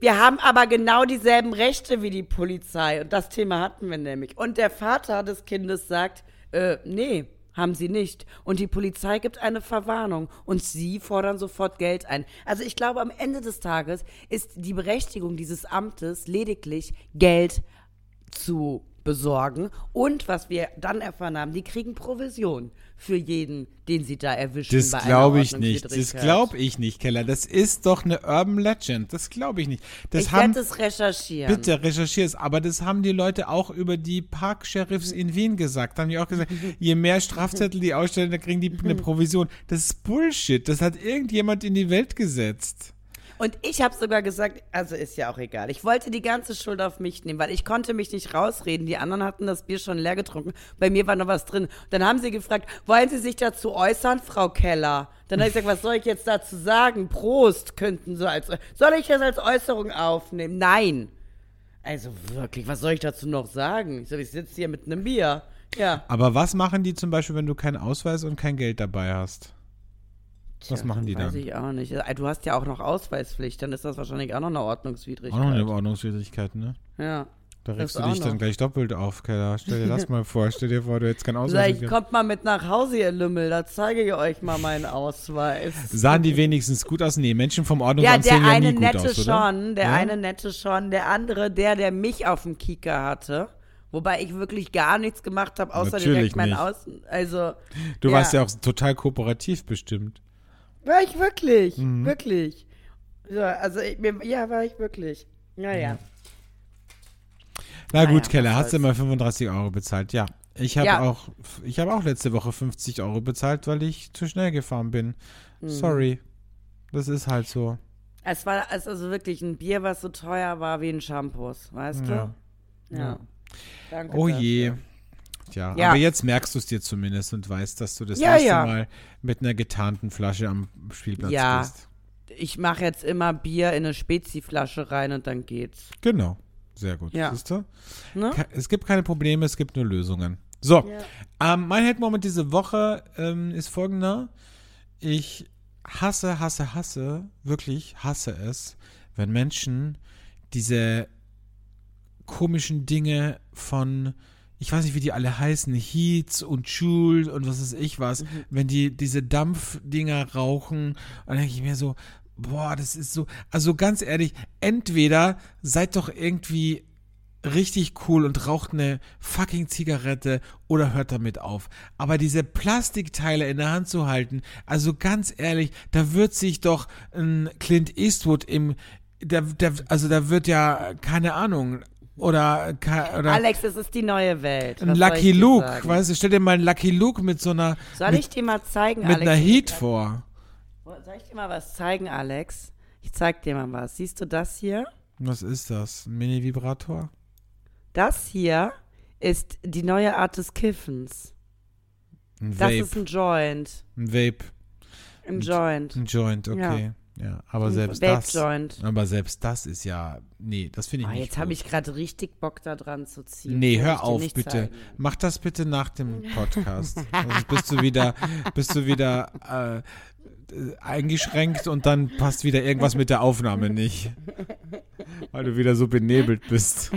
wir haben aber genau dieselben Rechte wie die Polizei. Und das Thema hatten wir nämlich. Und der Vater des Kindes sagt, äh, nee, haben sie nicht. Und die Polizei gibt eine Verwarnung und sie fordern sofort Geld ein. Also ich glaube, am Ende des Tages ist die Berechtigung dieses Amtes lediglich Geld zu besorgen. Und was wir dann erfahren haben, die kriegen Provision für jeden, den sie da erwischen. Das glaube ich nicht. Das glaube ich nicht, Keller. Das ist doch eine Urban Legend. Das glaube ich nicht. Das ich werde es recherchieren. Bitte recherchier es. Aber das haben die Leute auch über die Park-Sheriffs in Wien gesagt. Da haben die auch gesagt, [laughs] je mehr Strafzettel die ausstellen, dann kriegen die eine [laughs] Provision. Das ist Bullshit. Das hat irgendjemand in die Welt gesetzt. Und ich habe sogar gesagt, also ist ja auch egal. Ich wollte die ganze Schuld auf mich nehmen, weil ich konnte mich nicht rausreden. Die anderen hatten das Bier schon leer getrunken. Bei mir war noch was drin. Dann haben sie gefragt, wollen Sie sich dazu äußern, Frau Keller? Dann habe ich gesagt, was soll ich jetzt dazu sagen? Prost könnten so als, soll ich das als Äußerung aufnehmen? Nein. Also wirklich, was soll ich dazu noch sagen? Ich, so, ich sitze hier mit einem Bier. Ja. Aber was machen die zum Beispiel, wenn du keinen Ausweis und kein Geld dabei hast? Was Tja, machen die weiß dann? ich auch nicht. Du hast ja auch noch Ausweispflicht, dann ist das wahrscheinlich auch noch eine Ordnungswidrigkeit. Auch noch eine Ordnungswidrigkeit, ne? Ja. Da regst du dich dann noch. gleich doppelt auf, Keller. Stell dir das mal vor. Stell dir vor, du hättest keinen Ausweis. Vielleicht kommt mal mit nach Hause, ihr Lümmel, da zeige ich euch mal meinen Ausweis. Sahen die wenigstens gut aus? Nee, Menschen vom Ja, Ordnungsamt der sehen ja eine nie gut nette aus, oder? schon, der Ja? eine nette schon, der andere, der, der mich auf dem Kieker hatte. Wobei ich wirklich gar nichts gemacht habe, außer Natürlich direkt mein nicht. Außen. Also. Du warst ja auch total kooperativ bestimmt. War ich wirklich, Mhm. wirklich. Ja, also, ich, mir- ja, war ich wirklich. Naja. Na Naja, gut, Keller, was hast du mal 35 Euro bezahlt? Ja. Ich habe Ja. auch, ich habe auch letzte Woche 50 Euro bezahlt, weil ich zu schnell gefahren bin. Mhm. Sorry. Das ist halt so. Es war es also wirklich ein Bier, was so teuer war wie ein Shampoos, weißt Ja. du? Ja. Danke Oh dafür. Tja, Ja. aber jetzt merkst du es dir zumindest und weißt, dass du das Ja, nächste ja. Mal mit einer getarnten Flasche am Spielplatz Ja. bist. Ich mache jetzt immer Bier in eine Speziflasche rein und dann geht's. Genau. Sehr gut. Ja. Siehst du? Ne? Es gibt keine Probleme, es gibt nur Lösungen. So, ähm, mein Head-Moment diese Woche ähm, ist folgender. Ich hasse, hasse, hasse, wirklich hasse es, wenn Menschen diese komischen Dinge von, ich weiß nicht, wie die alle heißen, Heats und Jules und was weiß ich was, wenn die diese Dampfdinger rauchen, dann denke ich mir so, boah, das ist so, also ganz ehrlich, entweder seid doch irgendwie richtig cool und raucht eine fucking Zigarette oder hört damit auf. Aber diese Plastikteile in der Hand zu halten, also ganz ehrlich, da wird sich doch ein Clint Eastwood im, der, der, also da wird ja, keine Ahnung, oder, oder Alex, es ist die neue Welt. ein Was Lucky Luke, sagen? weißt du, stell dir mal einen Lucky Luke mit so einer, Soll mit, ich dir mal zeigen, mit Alex? einer Heat vor. Soll ich dir mal was zeigen, Alex? Ich zeig dir mal was. Siehst du das hier? Was ist das? Ein Mini-Vibrator? Das hier ist die neue Art des Kiffens. Ein Das Vape. ist ein Joint. ein Vape. Ein Joint. Ein Joint, okay. Ja, aber Ein selbst das. Aber selbst das ist ja. Nee, das finde ich Ah, nicht. jetzt habe ich gerade richtig Bock da dran zu ziehen. Nee, hör auf, bitte. zeigen? Mach das bitte nach dem [laughs] Podcast. Sonst bist du wieder, bist du wieder äh, eingeschränkt und dann passt wieder irgendwas mit der Aufnahme nicht. Weil du wieder so benebelt bist.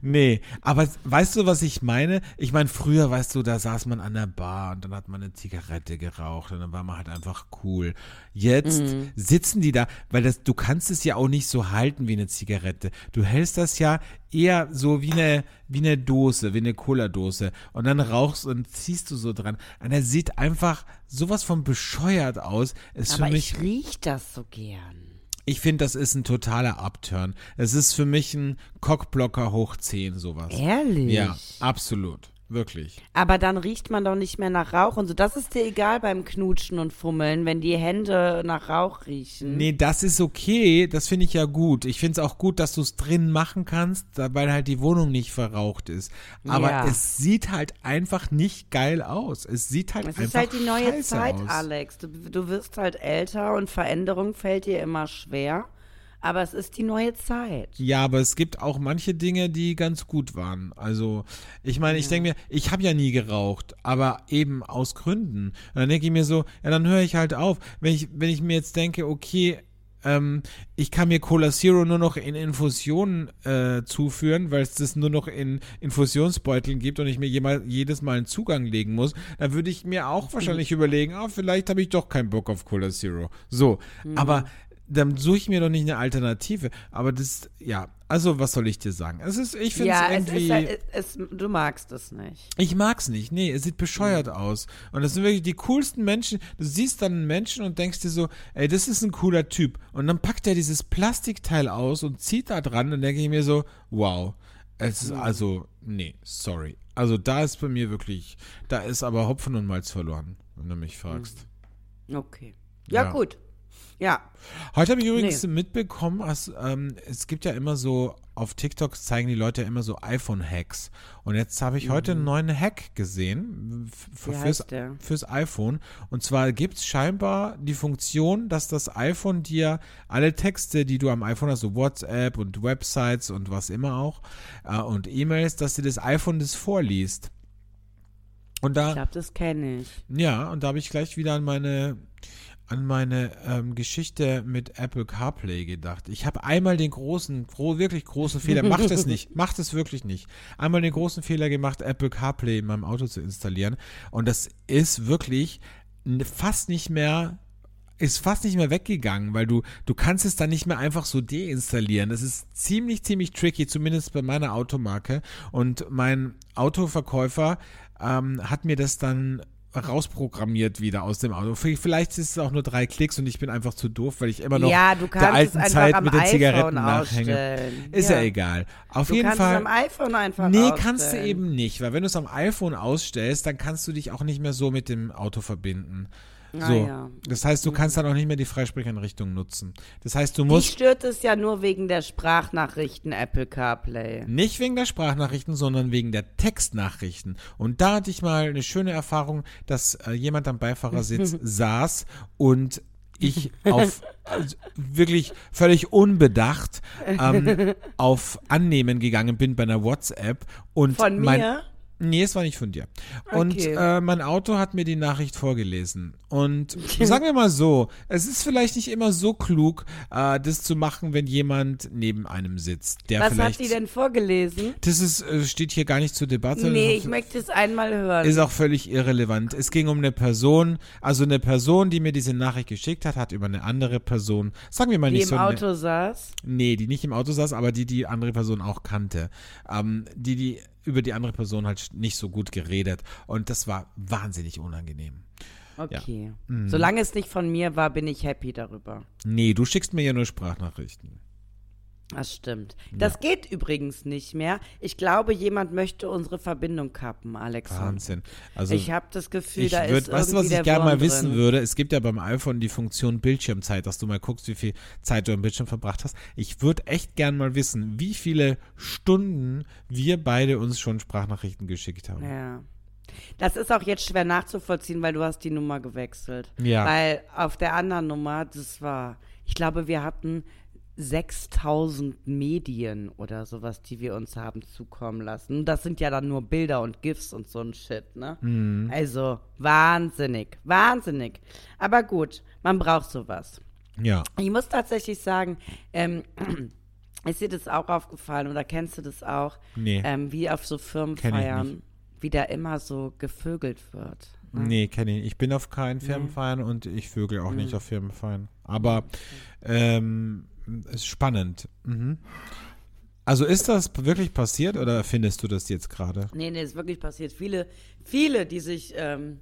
Nee, aber weißt du, was ich meine? Ich meine, früher, weißt du, da saß man an der Bar und dann hat man eine Zigarette geraucht und dann war man halt einfach cool. Jetzt sitzen die da, weil das, du kannst es ja auch nicht so halten wie eine Zigarette. Du hältst das ja eher so wie eine, wie eine Dose, wie eine Cola-Dose. Und dann rauchst und ziehst du so dran. Und er sieht einfach sowas von bescheuert aus. Ist Aber für mich, ich riech das so gern. ich finde, das ist ein totaler Upturn. Es ist für mich ein Cockblocker hoch 10, sowas. Ehrlich? Ja, absolut. Wirklich. Aber dann riecht man doch nicht mehr nach Rauch und so. Das ist dir egal beim Knutschen und Fummeln, wenn die Hände nach Rauch riechen. Nee, das ist okay. Das finde ich ja gut. Ich finde es auch gut, dass du es drin machen kannst, weil halt die Wohnung nicht verraucht ist. Aber Ja. es sieht halt einfach nicht geil aus. Es sieht halt Es einfach ist halt die neue Zeit, aus. Alex. Du, du wirst halt älter und Veränderung fällt dir immer schwer. Aber es ist die neue Zeit. Ja, aber es gibt auch manche Dinge, die ganz gut waren. Also, ich meine, ich denke mir, ich habe ja nie geraucht, aber eben aus Gründen. Und dann denke ich mir so, ja, dann höre ich halt auf. Wenn ich, wenn ich mir jetzt denke, okay, ähm, ich kann mir Cola Zero nur noch in Infusionen äh, zuführen, weil es das nur noch in Infusionsbeuteln gibt und ich mir jemal, jedes Mal einen Zugang legen muss, dann würde ich mir auch wahrscheinlich überlegen, ah, vielleicht habe ich doch keinen Bock auf Cola Zero. So, aber dann suche ich mir doch nicht eine Alternative. Aber das, ja, also was soll ich dir sagen? Es ist, ich finde Ja, es es irgendwie. ist halt, es, du magst es nicht. Ich mag's nicht. Nee, es sieht bescheuert aus. Und das sind wirklich die coolsten Menschen. Du siehst dann einen Menschen und denkst dir so, ey, das ist ein cooler Typ. Und dann packt er dieses Plastikteil aus und zieht da dran und denke ich mir so, wow. Es ist also, nee, sorry. Also da ist bei mir wirklich, da ist aber Hopfen und Malz verloren, wenn du mich fragst. Okay. Ja, Ja. gut. Ja. Heute habe ich übrigens Nee. mitbekommen, dass, ähm, es gibt ja immer so, auf TikTok zeigen die Leute ja immer so iPhone-Hacks. Und jetzt habe ich heute einen neuen Hack gesehen Mhm. Fürs, fürs iPhone. Und zwar gibt es scheinbar die Funktion, dass das iPhone dir alle Texte, die du am iPhone hast, so WhatsApp und Websites und was immer auch, äh, und E-Mails, dass dir das iPhone das vorliest. Und da Ich glaube, das kenne ich. ja, und da habe ich gleich wieder an meine an meine ähm, Geschichte mit Apple CarPlay gedacht. Ich habe einmal den großen, gro wirklich großen [laughs] Fehler, macht es nicht, macht es wirklich nicht. Einmal den großen Fehler gemacht, Apple CarPlay in meinem Auto zu installieren und das ist wirklich fast nicht mehr ist fast nicht mehr weggegangen, weil du, du kannst es dann nicht mehr einfach so deinstallieren. Das ist ziemlich, ziemlich tricky, zumindest bei meiner Automarke. Und mein Autoverkäufer ähm, hat mir das dann rausprogrammiert wieder aus dem Auto. Vielleicht ist es auch nur drei Klicks und ich bin einfach zu doof, weil ich immer noch ja, du der alten Zeit mit den Zigaretten nachhänge. ausstellen. Ist ja. egal. Auf Du jeden kannst Fall. es am iPhone einfach Nee, ausstellen. kannst du eben nicht, weil wenn du es am iPhone ausstellst, dann kannst du dich auch nicht mehr so mit dem Auto verbinden. Ah, So. ja. Das heißt, du kannst dann auch nicht mehr die Freisprecheinrichtung nutzen. Das heißt, du Mich musst stört es ja nur wegen der Sprachnachrichten Apple CarPlay. nicht wegen der Sprachnachrichten, sondern wegen der Textnachrichten. Und da hatte ich mal eine schöne Erfahrung, dass äh, jemand am Beifahrersitz [laughs] saß und ich auf also wirklich völlig unbedacht ähm, [laughs] auf Annehmen gegangen bin bei einer WhatsApp und Von mein, mir? Nee, es war nicht von dir. Und Okay. äh, mein Auto hat mir die Nachricht vorgelesen. Und [laughs] sagen wir mal so, es ist vielleicht nicht immer so klug, äh, das zu machen, wenn jemand neben einem sitzt. Der Was hat die denn vorgelesen? Das ist, äh, steht hier gar nicht zur Debatte. Nee, ich möchte es einmal hören. ist auch völlig irrelevant. Es ging um eine Person, also eine Person, die mir diese Nachricht geschickt hat, hat über eine andere Person, sagen wir mal die nicht im so. eine- Auto saß. Nee, die nicht im Auto saß, aber die die andere Person auch kannte. Ähm, die, die über die andere Person halt nicht so gut geredet. Und das war wahnsinnig unangenehm. Okay. Mhm. Solange es nicht von mir war, bin ich happy darüber. Nee, du schickst mir ja nur Sprachnachrichten. Das stimmt. Das geht übrigens nicht mehr. Ich glaube, jemand möchte unsere Verbindung kappen, Alexander. Wahnsinn. Also Ich habe das Gefühl, da würd, ist weißt du, was ich gerne mal wissen drin. würde? Es gibt ja beim iPhone die Funktion Bildschirmzeit, dass du mal guckst, wie viel Zeit du am Bildschirm verbracht hast. Ich würde echt gern mal wissen, wie viele Stunden wir beide uns schon Sprachnachrichten geschickt haben. Ja. Das ist auch jetzt schwer nachzuvollziehen, weil du hast die Nummer gewechselt. Ja. Weil auf der anderen Nummer, das war, ich glaube, wir hatten 6000 Medien oder sowas, die wir uns haben zukommen lassen. Das sind ja dann nur Bilder und GIFs und so ein Shit, ne? Mhm. Also, wahnsinnig, wahnsinnig. Aber gut, man braucht sowas. Ja. Ich muss tatsächlich sagen, ähm, [clears throat] ist dir das auch aufgefallen oder kennst du das auch? Nee. Ähm, wie auf so Firmenfeiern, wie da immer so gevögelt wird. Nee, kenne ich. Ich bin auf keinen Firmenfeiern und ich vögel auch Hm. nicht auf Firmenfeiern. Aber ähm, ist spannend. Mhm. Also ist das wirklich passiert oder findest du das jetzt gerade? Nee, nee, ist wirklich passiert. Viele, viele, die sich, ähm,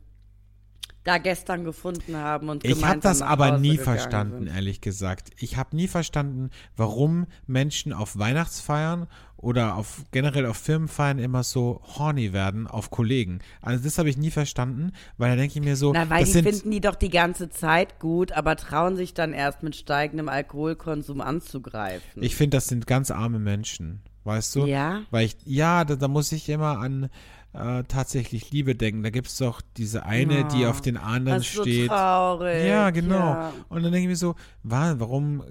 da gestern gefunden haben und Ich habe das aber nie verstanden, sind. ehrlich gesagt. Ich habe nie verstanden, warum Menschen auf Weihnachtsfeiern oder auf generell auf Firmenfeiern immer so horny werden auf Kollegen. Also das habe ich nie verstanden, weil da denke ich mir so, Na, weil das die sind finden die doch die ganze Zeit gut, aber trauen sich dann erst mit steigendem Alkoholkonsum anzugreifen. ich finde, das sind ganz arme Menschen, weißt du? Ja? Weil ich, ja, da, da muss ich immer an äh, tatsächlich Liebe denken. Da gibt es doch diese eine, die auf den anderen das ist so steht. traurig. Ja, genau. Ja. Und dann denke ich mir so, wa- warum,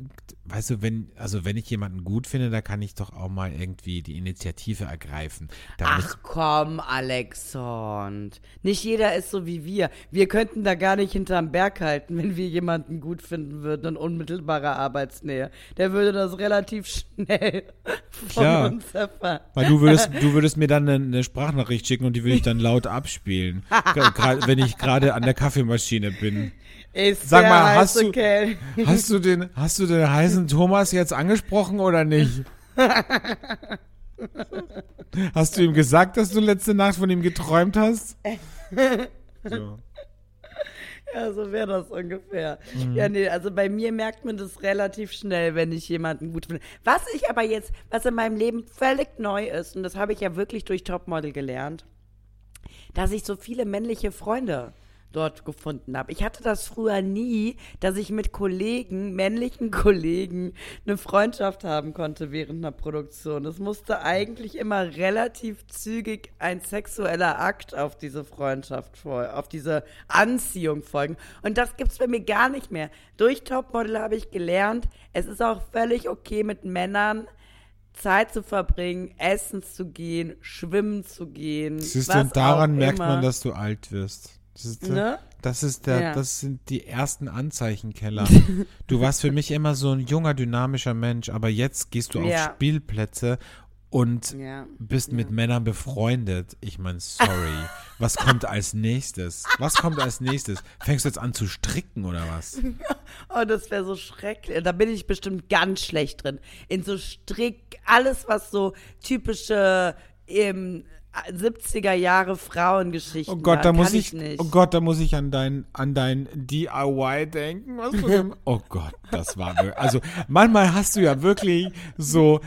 weißt du, wenn, also wenn ich jemanden gut finde, da kann ich doch auch mal irgendwie die Initiative ergreifen. Da Ach komm, Alexand. Nicht jeder ist so wie wir. Wir könnten da gar nicht hinterm Berg halten, wenn wir jemanden gut finden würden in unmittelbarer Arbeitsnähe. Der würde das relativ schnell [laughs] von Klar. uns erfahren. weil du würdest, du würdest mir dann eine, Sprachnachricht schicken und die würde ich dann laut abspielen. [laughs] Wenn ich gerade an der Kaffeemaschine bin. Ist Sag mal, hast du- Kerl. Hast du den, hast du den [laughs] heißen Thomas jetzt angesprochen oder nicht? Hast du ihm gesagt, dass du letzte Nacht von ihm geträumt hast? [laughs] So. Ja, so wäre das ungefähr. Mhm. Ja, nee, also bei mir merkt man das relativ schnell, wenn ich jemanden gut finde. Was ich aber jetzt, was in meinem Leben völlig neu ist, und das habe ich ja wirklich durch Topmodel gelernt, dass ich so viele männliche Freunde dort gefunden habe. Ich hatte das früher nie, dass ich mit Kollegen, männlichen [laughs] Kollegen, eine Freundschaft haben konnte während einer Produktion. Es musste eigentlich immer relativ zügig ein sexueller Akt auf diese Freundschaft folgen, auf diese Anziehung folgen. Und das gibt's bei mir gar nicht mehr. Durch Topmodel habe ich gelernt, es ist auch völlig okay mit Männern Zeit zu verbringen, essen zu gehen, schwimmen zu gehen. Siehst du, und daran merkt man, dass du alt wirst. Das, ist, Ne? das ist der, Ja. das sind die ersten Anzeichenkeller. [laughs] du warst für mich immer so ein junger, dynamischer Mensch, aber jetzt gehst du auf Ja. Spielplätze und Ja. bist mit Männern befreundet. Ich meine, sorry. Was kommt als nächstes? Was kommt als nächstes? Fängst du jetzt an zu stricken oder was? [laughs] Oh, das wäre so schrecklich. Da bin ich bestimmt ganz schlecht drin. In so Strick, alles was so typische ähm, 70er Jahre Frauengeschichten Oh Gott, da muss ich, nicht. oh Gott, da muss ich an dein, an dein DIY denken. Was [laughs] oh Gott, das war wirklich, also manchmal hast du ja wirklich so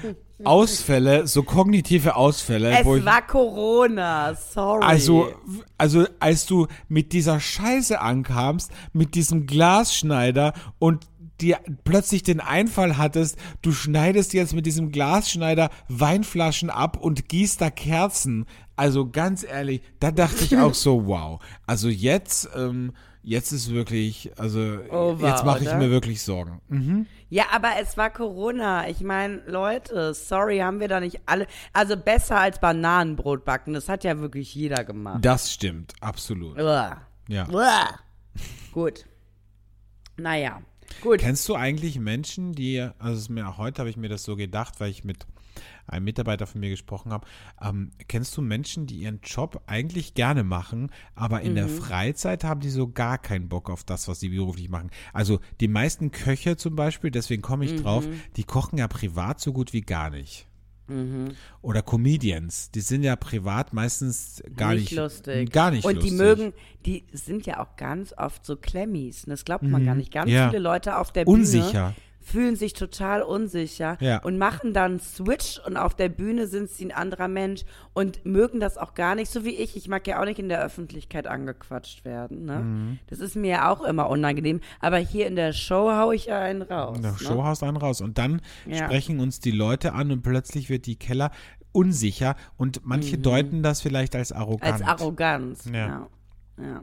Ausfälle, so kognitive Ausfälle, wo es ich, war Corona, sorry. also, also als du mit dieser Scheiße ankamst, mit diesem Glasschneider und dir plötzlich den Einfall hattest, du schneidest jetzt mit diesem Glasschneider Weinflaschen ab und gießt da Kerzen. Also ganz ehrlich, da dachte ich auch [laughs] so, wow. Also jetzt, ähm, jetzt ist wirklich, also Over, jetzt mache ich mir wirklich Sorgen. Mhm. Ja, aber es war Corona. Ich meine, Leute, sorry, haben wir da nicht alle. Also besser als Bananenbrot backen. Das hat ja wirklich jeder gemacht. Das stimmt, absolut. Uah. Ja. Uah. Gut. Naja. Gut. Kennst du eigentlich Menschen, die, also mir heute habe ich mir das so gedacht, weil ich mit einem Mitarbeiter von mir gesprochen habe, ähm, kennst du Menschen, die ihren Job eigentlich gerne machen, aber in der Freizeit haben die so gar keinen Bock auf das, was sie beruflich machen? Also die meisten Köche zum Beispiel, deswegen komme ich drauf, die kochen ja privat so gut wie gar nicht. Oder Comedians, die sind ja privat meistens gar nicht, nicht lustig. Gar nicht Und lustig. die mögen, die sind ja auch ganz oft so Klemmis. Das glaubt man gar nicht. Ganz Mhm. Ja. viele Leute auf der Bühne Unsicher. Fühlen sich total unsicher Ja. und machen dann Switch und auf der Bühne sind sie ein anderer Mensch und mögen das auch gar nicht, so wie ich. Ich mag ja auch nicht in der Öffentlichkeit angequatscht werden. Ne? Mhm. Das ist mir ja auch immer unangenehm. Aber hier in der Show hau ich ja einen raus. In der ne? Show haust einen raus. Und dann Ja. sprechen uns die Leute an und plötzlich wird die Keller unsicher und manche deuten das vielleicht als arrogant. Mhm. Als Arroganz. Ja. Ja. ja.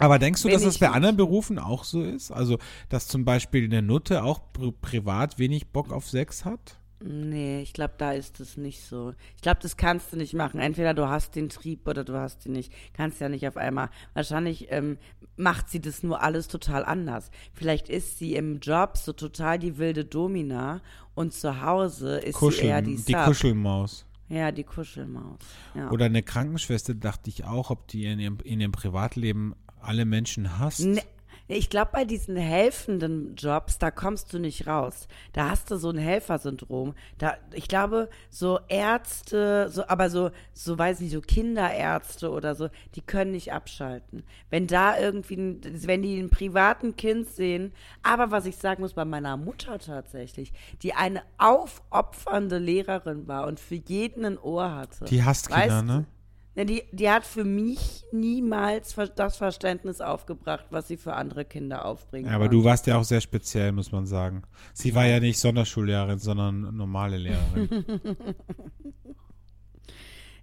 Aber denkst du, dass das bei nicht. anderen Berufen auch so ist? Also, dass zum Beispiel eine Nutte auch pri privat wenig Bock auf Sex hat? Nee, ich glaube, da ist es nicht so. Ich glaube, das kannst du nicht machen. Entweder du hast den Trieb oder du hast ihn nicht. Kannst ja nicht auf einmal. Wahrscheinlich ähm, macht sie das nur alles total anders. Vielleicht ist sie im Job so total die wilde Domina und zu Hause ist sie Kuscheln, eher die die. Kuschelmaus. Ja, die Kuschelmaus. Ja. Oder eine Krankenschwester, dachte ich auch, ob die in ihrem, in ihrem Privatleben alle Menschen hasst. Ne, Ich glaube, bei diesen helfenden Jobs, da kommst du nicht raus. Da hast du so ein Helfersyndrom. Da, ich glaube, so Ärzte, so, aber so, so weiß nicht, so Kinderärzte oder so, die können nicht abschalten. Wenn da irgendwie, wenn die einen privaten Kind sehen, aber was ich sagen muss, bei meiner Mutter tatsächlich, die eine aufopfernde Lehrerin war und für jeden ein Ohr hatte. Die hasst Kinder, Weißt ne? Die, die hat für mich niemals das Verständnis aufgebracht, was sie für andere Kinder aufbringen Ja, aber kann. du warst ja auch sehr speziell, muss man sagen. Sie war ja nicht Sonderschullehrerin, sondern normale Lehrerin. [laughs]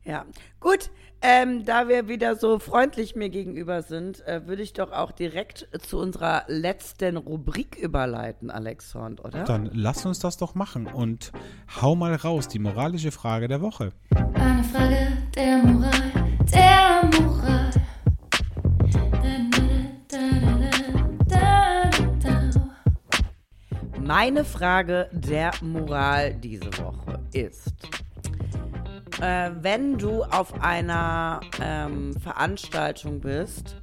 Ja, gut. Ähm, da wir wieder so freundlich mir gegenüber sind, äh, würde ich doch auch direkt zu unserer letzten Rubrik überleiten, Alexand, oder? Dann lass uns das doch machen und hau mal raus, die moralische Frage der Woche. Eine Frage der Moral, der Moral. Meine Frage der Moral diese Woche ist, äh, wenn du auf einer ähm, Veranstaltung bist,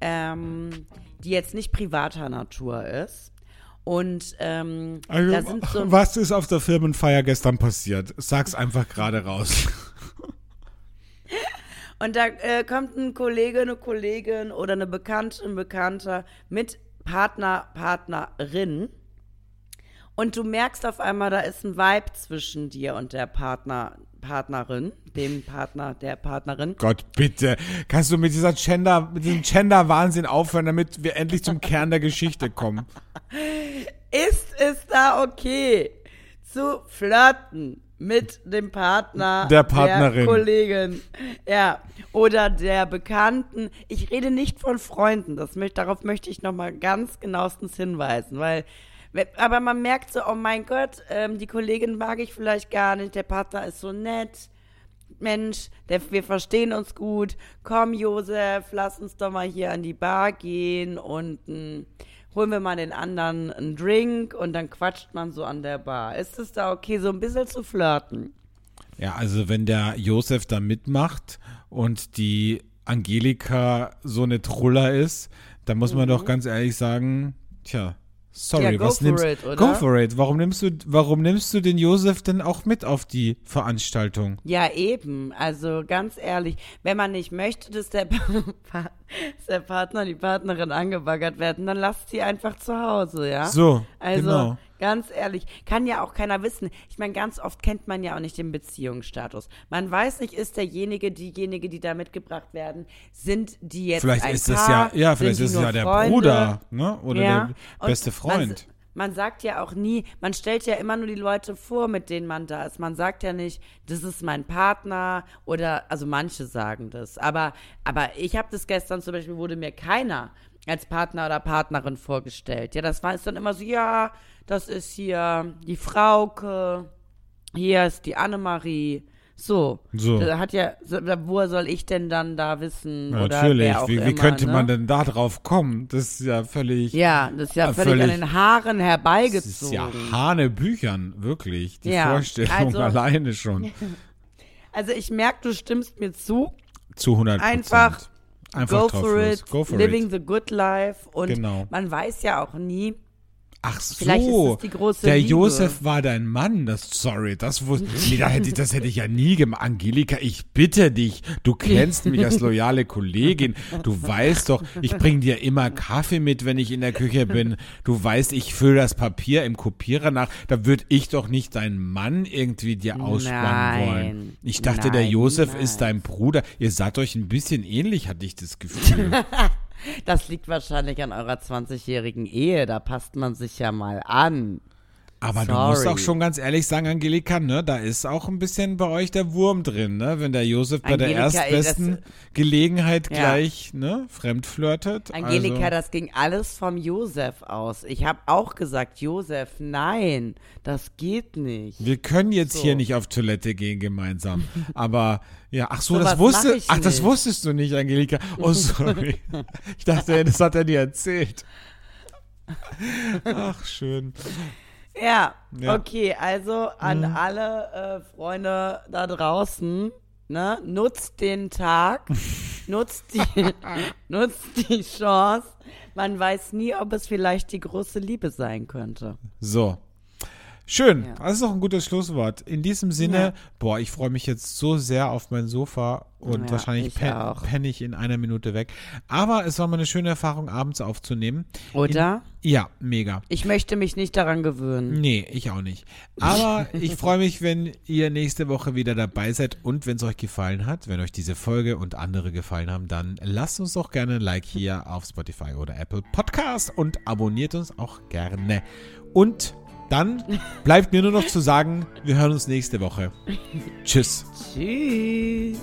ähm, die jetzt nicht privater Natur ist, und ähm, da sind so Also, was ist auf der Firmenfeier gestern passiert? Sag's einfach gerade raus. [laughs] Und da äh, kommt ein Kollege, eine Kollegin oder eine Bekannte, ein Bekannter mit Partner, Partnerin. Und du merkst auf einmal, da ist ein Vibe zwischen dir und der Partner, Partnerin, dem Partner, der Partnerin. Gott, bitte. Kannst du mit dieser Gender, mit diesem Gender-Wahnsinn aufhören, damit wir endlich zum Kern der Geschichte kommen? Ist es da okay, zu flirten mit dem Partner Der Partnerin. der Kollegin, ja, oder der Bekannten? Ich rede nicht von Freunden, das, darauf möchte ich nochmal ganz genauestens hinweisen, weil we- aber man merkt so, oh mein Gott, ähm, die Kollegin mag ich vielleicht gar nicht, der Partner ist so nett. Mensch, der, wir verstehen uns gut. Komm, Josef, lass uns doch mal hier an die Bar gehen und ähm, holen wir mal den anderen einen Drink und dann quatscht man so an der Bar. Ist es da okay, so ein bisschen zu flirten? Ja, also wenn der Josef da mitmacht und die Angelika so eine Truller ist, dann muss man doch ganz ehrlich sagen, tja, sorry. Ja, go was for nimmst it, oder? Go for it. Warum nimmst du warum nimmst du den Josef denn auch mit auf die Veranstaltung? Ja, eben. Also ganz ehrlich, wenn man nicht möchte, dass der, [laughs] Pa- dass der Partner, die Partnerin angebaggert werden, dann lasst sie einfach zu Hause, ja? So, Also, genau. Ganz ehrlich, kann ja auch keiner wissen. Ich meine, ganz oft kennt man ja auch nicht den Beziehungsstatus. Man weiß nicht, ist derjenige, diejenige, die da mitgebracht werden, sind die jetzt Vielleicht ein ist es Paar, ja, ja, sind vielleicht ist es ja der Freunde? Bruder, ne? Oder Ja, der beste und Freund. Man, sagt ja auch nie, man stellt ja immer nur die Leute vor, mit denen man da ist. Man sagt ja nicht, das ist mein Partner oder, also manche sagen das. Aber, aber ich habe das gestern zum Beispiel, wurde mir keiner als Partner oder Partnerin vorgestellt. Ja, das war ist dann immer so, ja, das ist hier die Frauke, hier ist die Annemarie. So. So. Da hat ja, woher soll ich denn dann da wissen? Ja, Natürlich, wie, wie immer, könnte ne? man denn da drauf kommen? Das ist ja völlig Ja, das ist ja völlig, an völlig- den Haaren Das herbeigezogen. ist ja Hanebüchern, wirklich. Die Ja, Vorstellung also- alleine schon. [laughs] Also ich merke, du stimmst mir zu. Zu 100 Einfach Einfach Go for it, Go for living it. the good life. Und Genau. man weiß ja auch nie, Ach so, Vielleicht ist es die große der Liebe. Josef war dein Mann. Das, sorry, das wusste nee, da hätte ich, das hätte ich ja nie gemacht. Angelika, ich bitte dich, du kennst mich als loyale Kollegin. Du weißt doch, ich bringe dir immer Kaffee mit, wenn ich in der Küche bin. Du weißt, ich fülle das Papier im Kopierer nach. Da würde ich doch nicht deinen Mann irgendwie dir ausspannen Nein. wollen. Ich dachte, der Nein, Josef niemals. ist dein Bruder. Ihr seid euch ein bisschen ähnlich, hatte ich das Gefühl. [laughs] das liegt wahrscheinlich an eurer 20-jährigen Ehe. Da passt man sich ja mal an. Aber du musst Sorry. auch schon ganz ehrlich sagen, Angelika, ne, da ist auch ein bisschen bei euch der Wurm drin, ne? Wenn der Josef bei der Angelika, ey, das- erstbesten Gelegenheit Ja. gleich, ne, fremd flirtet. Angelika, also, das ging alles vom Josef aus. Ich habe auch gesagt, Josef, nein, das geht nicht. wir können jetzt So. hier nicht auf Toilette gehen gemeinsam. [laughs] Aber ja, ach so, Sowas das wusste, ich ach, das wusstest du nicht, Angelika. Oh, [laughs] sorry. ich dachte, das hat er dir erzählt. Ach, schön. Ja, Ja. okay, also an Mhm. alle äh, Freunde da draußen, ne, nutzt den Tag, [laughs] nutzt die, [laughs] nutzt die Chance. Man weiß nie, ob es vielleicht die große Liebe sein könnte. So. Schön, Ja. das ist doch ein gutes Schlusswort. In diesem Sinne, Ja. boah, ich freue mich jetzt so sehr auf mein Sofa und Ja, wahrscheinlich ich pen, auch. penne ich in einer Minute weg. Aber es war mal eine schöne Erfahrung, abends aufzunehmen. Oder? Ja, mega. Ich möchte mich nicht daran gewöhnen. Nee, ich auch nicht. Aber ich freue mich, wenn ihr nächste Woche wieder dabei seid und wenn es euch gefallen hat, wenn euch diese Folge und andere gefallen haben, dann lasst uns doch gerne ein Like hier auf Spotify oder Apple Podcast und abonniert uns auch gerne. Und dann bleibt mir nur noch zu sagen, wir hören uns nächste Woche. Tschüss. Tschüss.